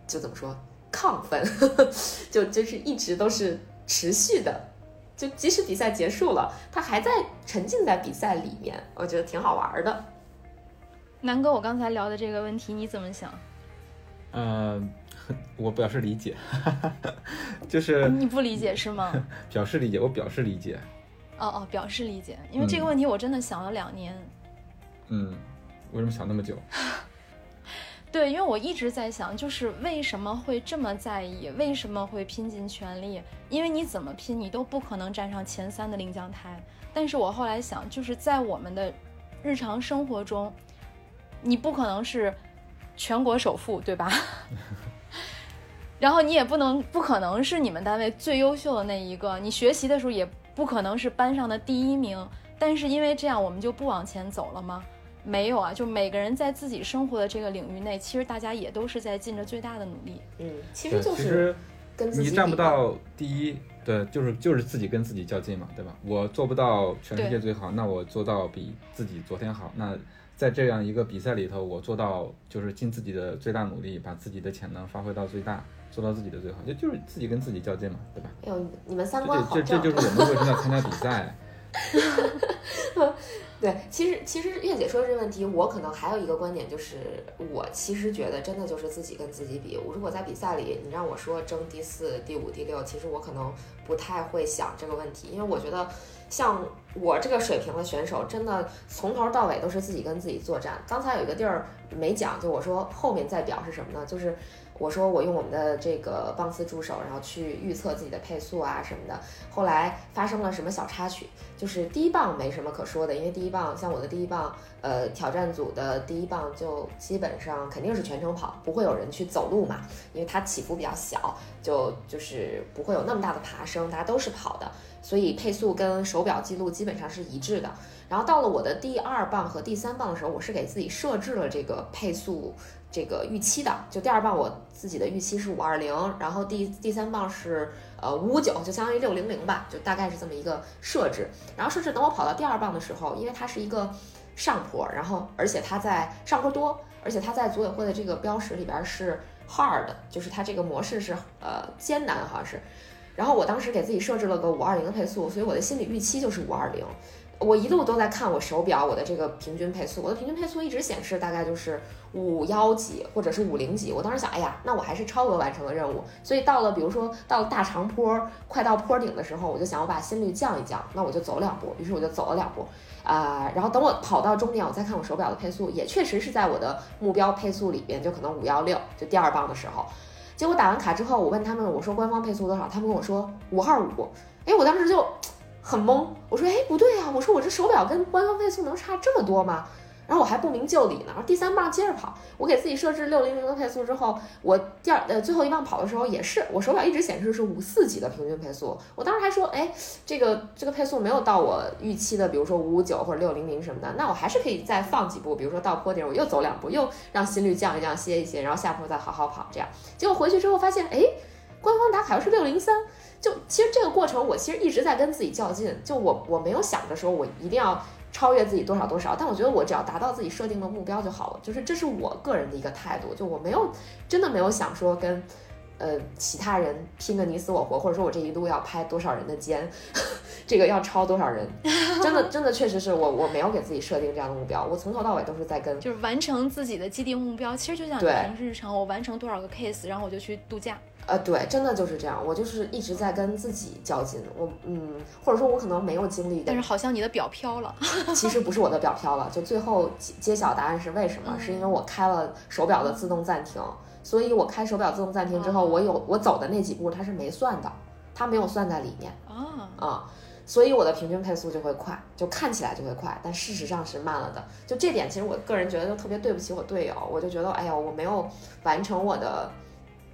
就怎么说？亢奋，就就是一直都是持续的，就即使比赛结束了，他还在沉浸在比赛里面，我觉得挺好玩的。南哥，我刚才聊的这个问题你怎么想？呃，我表示理解，就是你不理解是吗？表示理解，我表示理解。哦哦，表示理解，因为这个问题我真的想了两年。嗯，为什么想那么久？对，因为我一直在想，就是为什么会这么在意，为什么会拼尽全力？因为你怎么拼，你都不可能站上前三的领奖台。但是我后来想，就是在我们的日常生活中，你不可能是全国首富，对吧？然后你也不能，不可能是你们单位最优秀的那一个。你学习的时候也不可能是班上的第一名。但是因为这样，我们就不往前走了吗？没有啊，就每个人在自己生活的这个领域内，其实大家也都是在尽着最大的努力。嗯，其实就是跟你站不到第一，对，就是就是自己跟自己较劲嘛，对吧？我做不到全世界最好，那我做到比自己昨天好。那在这样一个比赛里头，我做到就是尽自己的最大努力，把自己的潜能发挥到最大，做到自己的最好，就就是自己跟自己较劲嘛，对吧？哎呦，你们三观好这这就是我们为什么要参加比赛。对，其实其实月姐说的这个问题，我可能还有一个观点，就是我其实觉得真的就是自己跟自己比。如果在比赛里，你让我说争第四、第五、第六，其实我可能不太会想这个问题，因为我觉得像我这个水平的选手，真的从头到尾都是自己跟自己作战。刚才有一个地儿没讲，就我说后面再表是什么呢？就是。我说我用我们的这个棒次助手，然后去预测自己的配速啊什么的。后来发生了什么小插曲？就是第一棒没什么可说的，因为第一棒像我的第一棒，呃，挑战组的第一棒就基本上肯定是全程跑，不会有人去走路嘛，因为它起伏比较小，就就是不会有那么大的爬升，大家都是跑的。所以配速跟手表记录基本上是一致的。然后到了我的第二棒和第三棒的时候，我是给自己设置了这个配速这个预期的。就第二棒我自己的预期是五二零，然后第第三棒是呃五五九，就相当于六零零吧，就大概是这么一个设置。然后设置等我跑到第二棒的时候，因为它是一个上坡，然后而且它在上坡多，而且它在组委会的这个标识里边是 hard，就是它这个模式是呃艰难，好像是。然后我当时给自己设置了个五二零的配速，所以我的心理预期就是五二零。我一路都在看我手表，我的这个平均配速，我的平均配速一直显示大概就是五幺几或者是五零几。我当时想，哎呀，那我还是超额完成了任务。所以到了，比如说到了大长坡，快到坡顶的时候，我就想我把心率降一降，那我就走两步。于是我就走了两步，啊，然后等我跑到终点，我再看我手表的配速，也确实是在我的目标配速里边，就可能五幺六，就第二棒的时候。结果打完卡之后，我问他们，我说官方配速多少？他们跟我说五二五。哎，我当时就。很懵，我说，哎，不对啊，我说我这手表跟官方配速能差这么多吗？然后我还不明就里呢。然后第三棒接着跑，我给自己设置六零零的配速之后，我第二呃最后一棒跑的时候也是，我手表一直显示是五四几的平均配速。我当时还说，哎，这个这个配速没有到我预期的，比如说五五九或者六零零什么的，那我还是可以再放几步，比如说到坡顶我又走两步，又让心率降一降，歇一歇，然后下坡再好好跑。这样，结果回去之后发现，哎，官方打卡又是六零三。就其实这个过程，我其实一直在跟自己较劲。就我我没有想着说我一定要超越自己多少多少，但我觉得我只要达到自己设定的目标就好了。就是这是我个人的一个态度。就我没有真的没有想说跟呃其他人拼个你死我活，或者说我这一路要拍多少人的肩，这个要超多少人。真的真的确实是我我没有给自己设定这样的目标。我从头到尾都是在跟就是完成自己的既定目标。其实就像平时日常，我完成多少个 case，然后我就去度假。呃，对，真的就是这样。我就是一直在跟自己较劲。我，嗯，或者说，我可能没有精力。但是好像你的表飘了。其实不是我的表飘了，就最后揭晓答案是为什么？是因为我开了手表的自动暂停。所以我开手表自动暂停之后，我有我走的那几步它是没算的，它没有算在里面。啊啊，所以我的平均配速就会快，就看起来就会快，但事实上是慢了的。就这点，其实我个人觉得就特别对不起我队友。我就觉得，哎呀，我没有完成我的。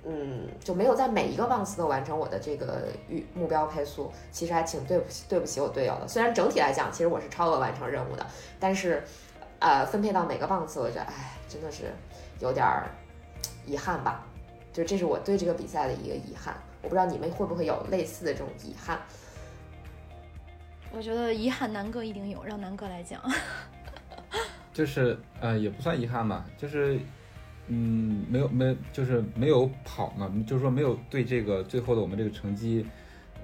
嗯，就没有在每一个棒次都完成我的这个预目标配速，其实还挺对不起对不起我队友的。虽然整体来讲，其实我是超额完成任务的，但是，呃，分配到每个棒次，我觉得，哎，真的是有点遗憾吧。就这是我对这个比赛的一个遗憾。我不知道你们会不会有类似的这种遗憾。我觉得遗憾南哥一定有，让南哥来讲。就是呃，也不算遗憾吧，就是。嗯，没有没就是没有跑嘛，就是说没有对这个最后的我们这个成绩，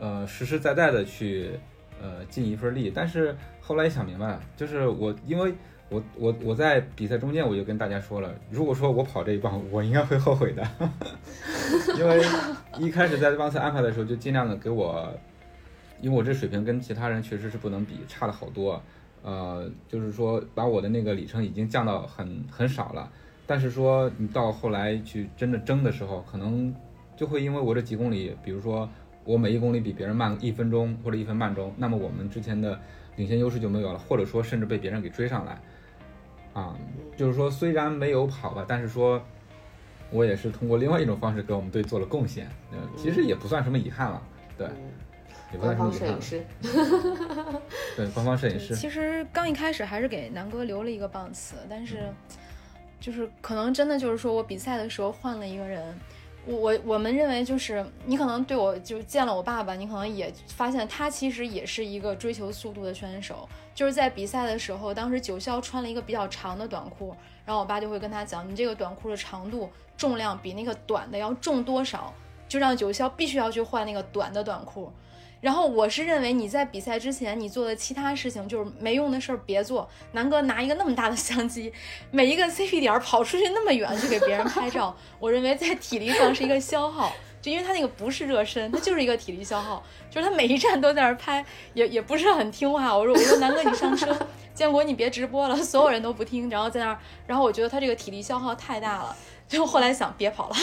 呃，实实在在的去呃尽一份力。但是后来想明白了，就是我因为我我我在比赛中间我就跟大家说了，如果说我跑这一棒，我应该会后悔的，因为一开始在这棒赛安排的时候就尽量的给我，因为我这水平跟其他人确实是不能比，差了好多，呃，就是说把我的那个里程已经降到很很少了。但是说你到后来去真的争的时候，可能就会因为我这几公里，比如说我每一公里比别人慢一分钟或者一分半钟，那么我们之前的领先优势就没有了，或者说甚至被别人给追上来，啊，就是说虽然没有跑吧，但是说我也是通过另外一种方式给我们队做了贡献，呃，其实也不算什么遗憾了，对，也不算什么遗憾。对，官方摄影师。其实刚一开始还是给南哥留了一个棒次，但是。就是可能真的就是说我比赛的时候换了一个人，我我我们认为就是你可能对我就见了我爸爸，你可能也发现他其实也是一个追求速度的选手。就是在比赛的时候，当时九霄穿了一个比较长的短裤，然后我爸就会跟他讲，你这个短裤的长度重量比那个短的要重多少，就让九霄必须要去换那个短的短裤。然后我是认为你在比赛之前你做的其他事情就是没用的事儿别做。南哥拿一个那么大的相机，每一个 CP 点跑出去那么远去给别人拍照，我认为在体力上是一个消耗。就因为他那个不是热身，他就是一个体力消耗。就是他每一站都在那儿拍，也也不是很听话。我说我说南哥你上车，建国你别直播了，所有人都不听，然后在那儿。然后我觉得他这个体力消耗太大了，就后来想别跑了。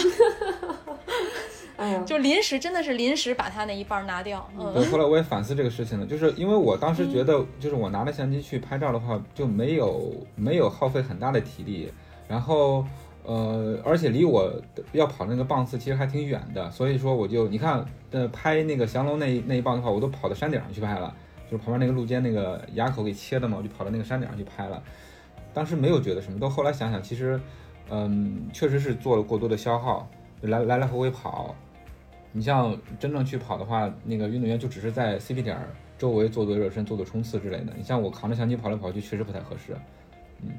就临时真的是临时把他那一半拿掉。嗯，对，后来我也反思这个事情了，就是因为我当时觉得，就是我拿着相机去拍照的话，就没有没有耗费很大的体力，然后呃，而且离我要跑那个棒次其实还挺远的，所以说我就你看，呃，拍那个降龙那那一棒的话，我都跑到山顶上去拍了，就是旁边那个路肩那个垭口给切的嘛，我就跑到那个山顶上去拍了。当时没有觉得什么，到后来想想，其实，嗯，确实是做了过多的消耗，来来来回回跑。你像真正去跑的话，那个运动员就只是在 CP 点周围做做热身、做做冲刺之类的。你像我扛着相机跑来跑去，确实不太合适。嗯。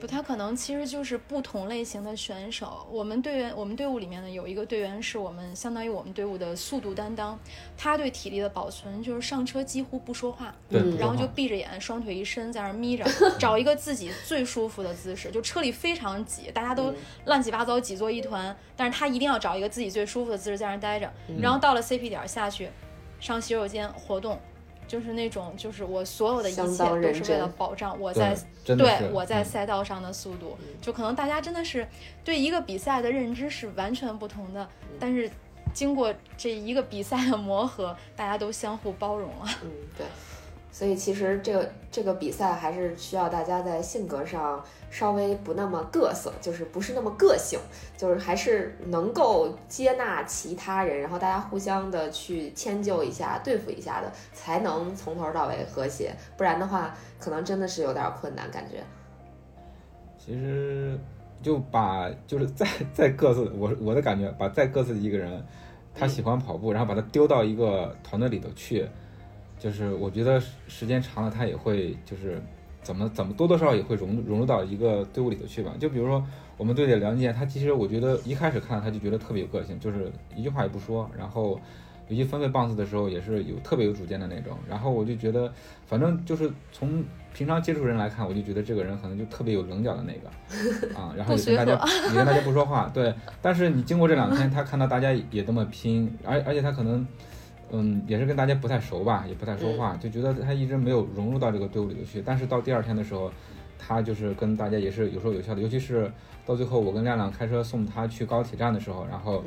不，他可能其实就是不同类型的选手。我们队员，我们队伍里面呢有一个队员是我们相当于我们队伍的速度担当，他对体力的保存就是上车几乎不说话，然后就闭着眼，双腿一伸在那儿眯着，找一个自己最舒服的姿势。就车里非常挤，大家都乱七八糟挤作一团，但是他一定要找一个自己最舒服的姿势在那儿待着。然后到了 CP 点下去，上洗手间活动。就是那种，就是我所有的一切都是为了保障我在对我在赛道上的速度。就可能大家真的是对一个比赛的认知是完全不同的，但是经过这一个比赛的磨合，大家都相互包容了。嗯，对。所以其实这个这个比赛还是需要大家在性格上稍微不那么各色，就是不是那么个性，就是还是能够接纳其他人，然后大家互相的去迁就一下、对付一下的，才能从头到尾和谐。不然的话，可能真的是有点困难，感觉。其实就把就是再再各自，我我的感觉，把再各自的一个人，他喜欢跑步，然后把他丢到一个团队里头去。就是我觉得时间长了，他也会就是怎么怎么多多少少也会融融入到一个队伍里头去吧。就比如说我们队的梁健，他其实我觉得一开始看他就觉得特别有个性，就是一句话也不说，然后尤其分配棒子的时候也是有特别有主见的那种。然后我就觉得，反正就是从平常接触人来看，我就觉得这个人可能就特别有棱角的那个 啊。然后也跟大家也跟大家 不说话，对。但是你经过这两天，他看到大家也这么拼，而而且他可能。嗯，也是跟大家不太熟吧，也不太说话，就觉得他一直没有融入到这个队伍里头去。但是到第二天的时候，他就是跟大家也是有说有笑的。尤其是到最后，我跟亮亮开车送他去高铁站的时候，然后，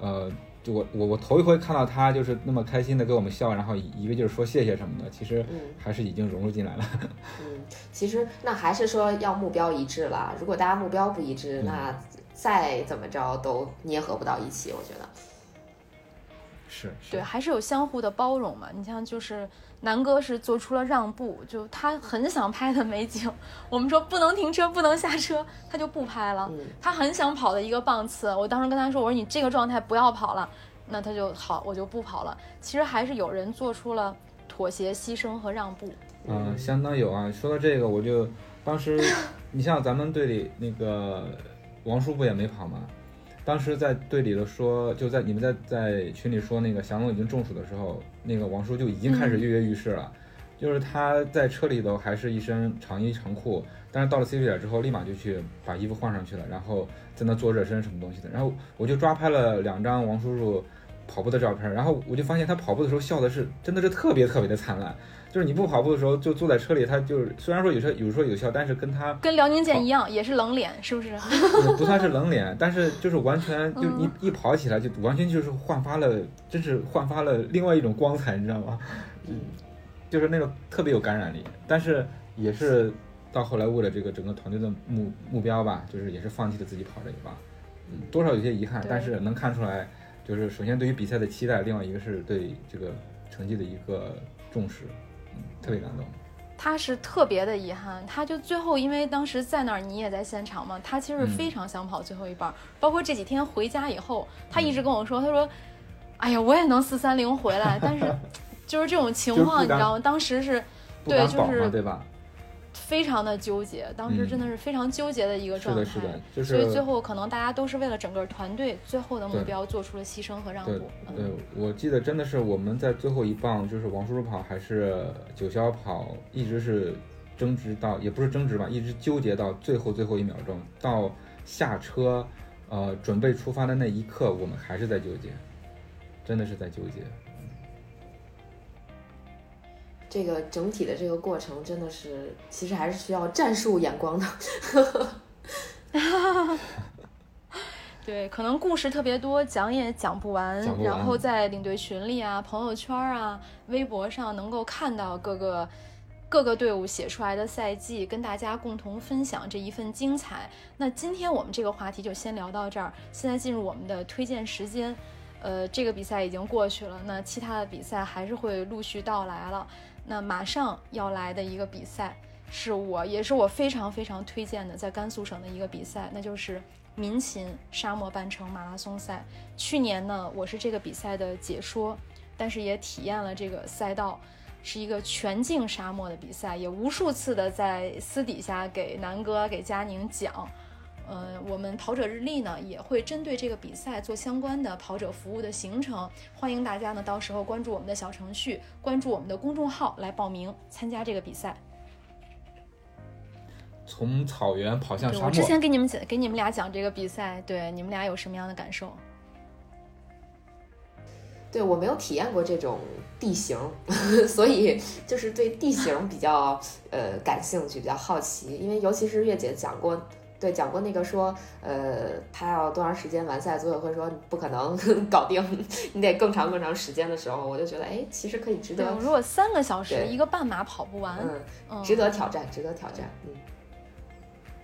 呃，就我我我头一回看到他就是那么开心的给我们笑，然后一个劲儿说谢谢什么的，其实还是已经融入进来了。嗯，其实那还是说要目标一致了。如果大家目标不一致，那再怎么着都捏合不到一起，我觉得。是对，还是有相互的包容嘛？你像就是南哥是做出了让步，就他很想拍的美景，我们说不能停车，不能下车，他就不拍了。他很想跑的一个棒次，我当时跟他说，我说你这个状态不要跑了，那他就好，我就不跑了。其实还是有人做出了妥协、牺牲和让步。嗯，相当有啊。说到这个，我就当时 你像咱们队里那个王叔不也没跑吗？当时在队里头说，就在你们在在群里说那个祥龙已经中暑的时候，那个王叔就已经开始跃跃欲试了。就是他在车里头还是一身长衣长裤，但是到了 C 点之后，立马就去把衣服换上去了，然后在那做热身什么东西的。然后我就抓拍了两张王叔叔跑步的照片，然后我就发现他跑步的时候笑的是真的是特别特别的灿烂。就是你不跑步的时候，就坐在车里，他就是虽然说有时候有时候有效，但是跟他跟辽宁舰一样，也是冷脸，是不是？不算是冷脸，但是就是完全就一一跑起来就完全就是焕发了，真是焕发了另外一种光彩，你知道吗？嗯，就是那种特别有感染力。但是也是到后来为了这个整个团队的目目标吧，就是也是放弃了自己跑这一把，嗯，多少有些遗憾，但是能看出来，就是首先对于比赛的期待，另外一个是对这个成绩的一个重视。特别感动，他是特别的遗憾，他就最后因为当时在那儿，你也在现场嘛，他其实非常想跑最后一半，包括这几天回家以后，他一直跟我说，他说，哎呀，我也能四三零回来，但是就是这种情况，你知道吗？当时是，对，就是对吧？非常的纠结，当时真的是非常纠结的一个状态，是的，是的，所以最后可能大家都是为了整个团队最后的目标做出了牺牲和让步。对，我记得真的是我们在最后一棒，就是王叔叔跑还是九霄跑，一直是争执到，也不是争执吧，一直纠结到最后最后一秒钟，到下车，呃，准备出发的那一刻，我们还是在纠结，真的是在纠结。这个整体的这个过程真的是，其实还是需要战术眼光的。对，可能故事特别多，讲也讲不完。然后在领队群里啊、朋友圈啊、微博上能够看到各个各个队伍写出来的赛季，跟大家共同分享这一份精彩。那今天我们这个话题就先聊到这儿，现在进入我们的推荐时间。呃，这个比赛已经过去了，那其他的比赛还是会陆续到来了。那马上要来的一个比赛，是我也是我非常非常推荐的，在甘肃省的一个比赛，那就是民勤沙漠半程马拉松赛。去年呢，我是这个比赛的解说，但是也体验了这个赛道，是一个全境沙漠的比赛，也无数次的在私底下给南哥、给佳宁讲。呃，我们跑者日历呢也会针对这个比赛做相关的跑者服务的行程，欢迎大家呢到时候关注我们的小程序，关注我们的公众号来报名参加这个比赛。从草原跑向沙漠。我之前给你们讲，给你们俩讲这个比赛，对你们俩有什么样的感受？对我没有体验过这种地形，所以就是对地形比较呃感兴趣，比较好奇，因为尤其是月姐讲过。对，讲过那个说，呃，他要多长时间完赛，组委会说不可能 搞定，你得更长更长时间的时候，我就觉得，哎，其实可以值得。如果三个小时一个半马跑不完，嗯，值得挑战，值得挑战。嗯，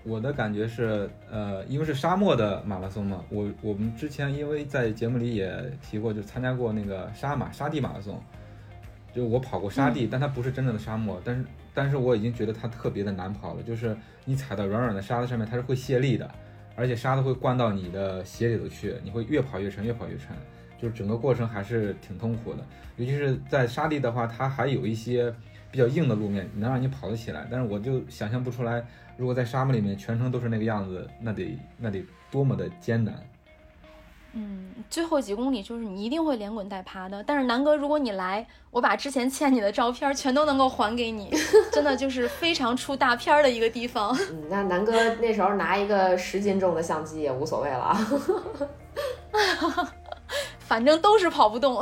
我的感觉是，呃，因为是沙漠的马拉松嘛，我我们之前因为在节目里也提过，就参加过那个沙马沙地马拉松，就我跑过沙地，但它不是真正的沙漠，但是。但是我已经觉得它特别的难跑了，就是你踩到软软的沙子上面，它是会泄力的，而且沙子会灌到你的鞋里头去，你会越跑越沉，越跑越沉，就是整个过程还是挺痛苦的。尤其是在沙地的话，它还有一些比较硬的路面，能让你跑得起来。但是我就想象不出来，如果在沙漠里面全程都是那个样子，那得那得多么的艰难。嗯，最后几公里就是你一定会连滚带爬的。但是南哥，如果你来，我把之前欠你的照片全都能够还给你，真的就是非常出大片的一个地方。嗯，那南哥那时候拿一个十斤重的相机也无所谓了，反正都是跑不动。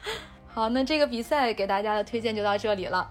好，那这个比赛给大家的推荐就到这里了。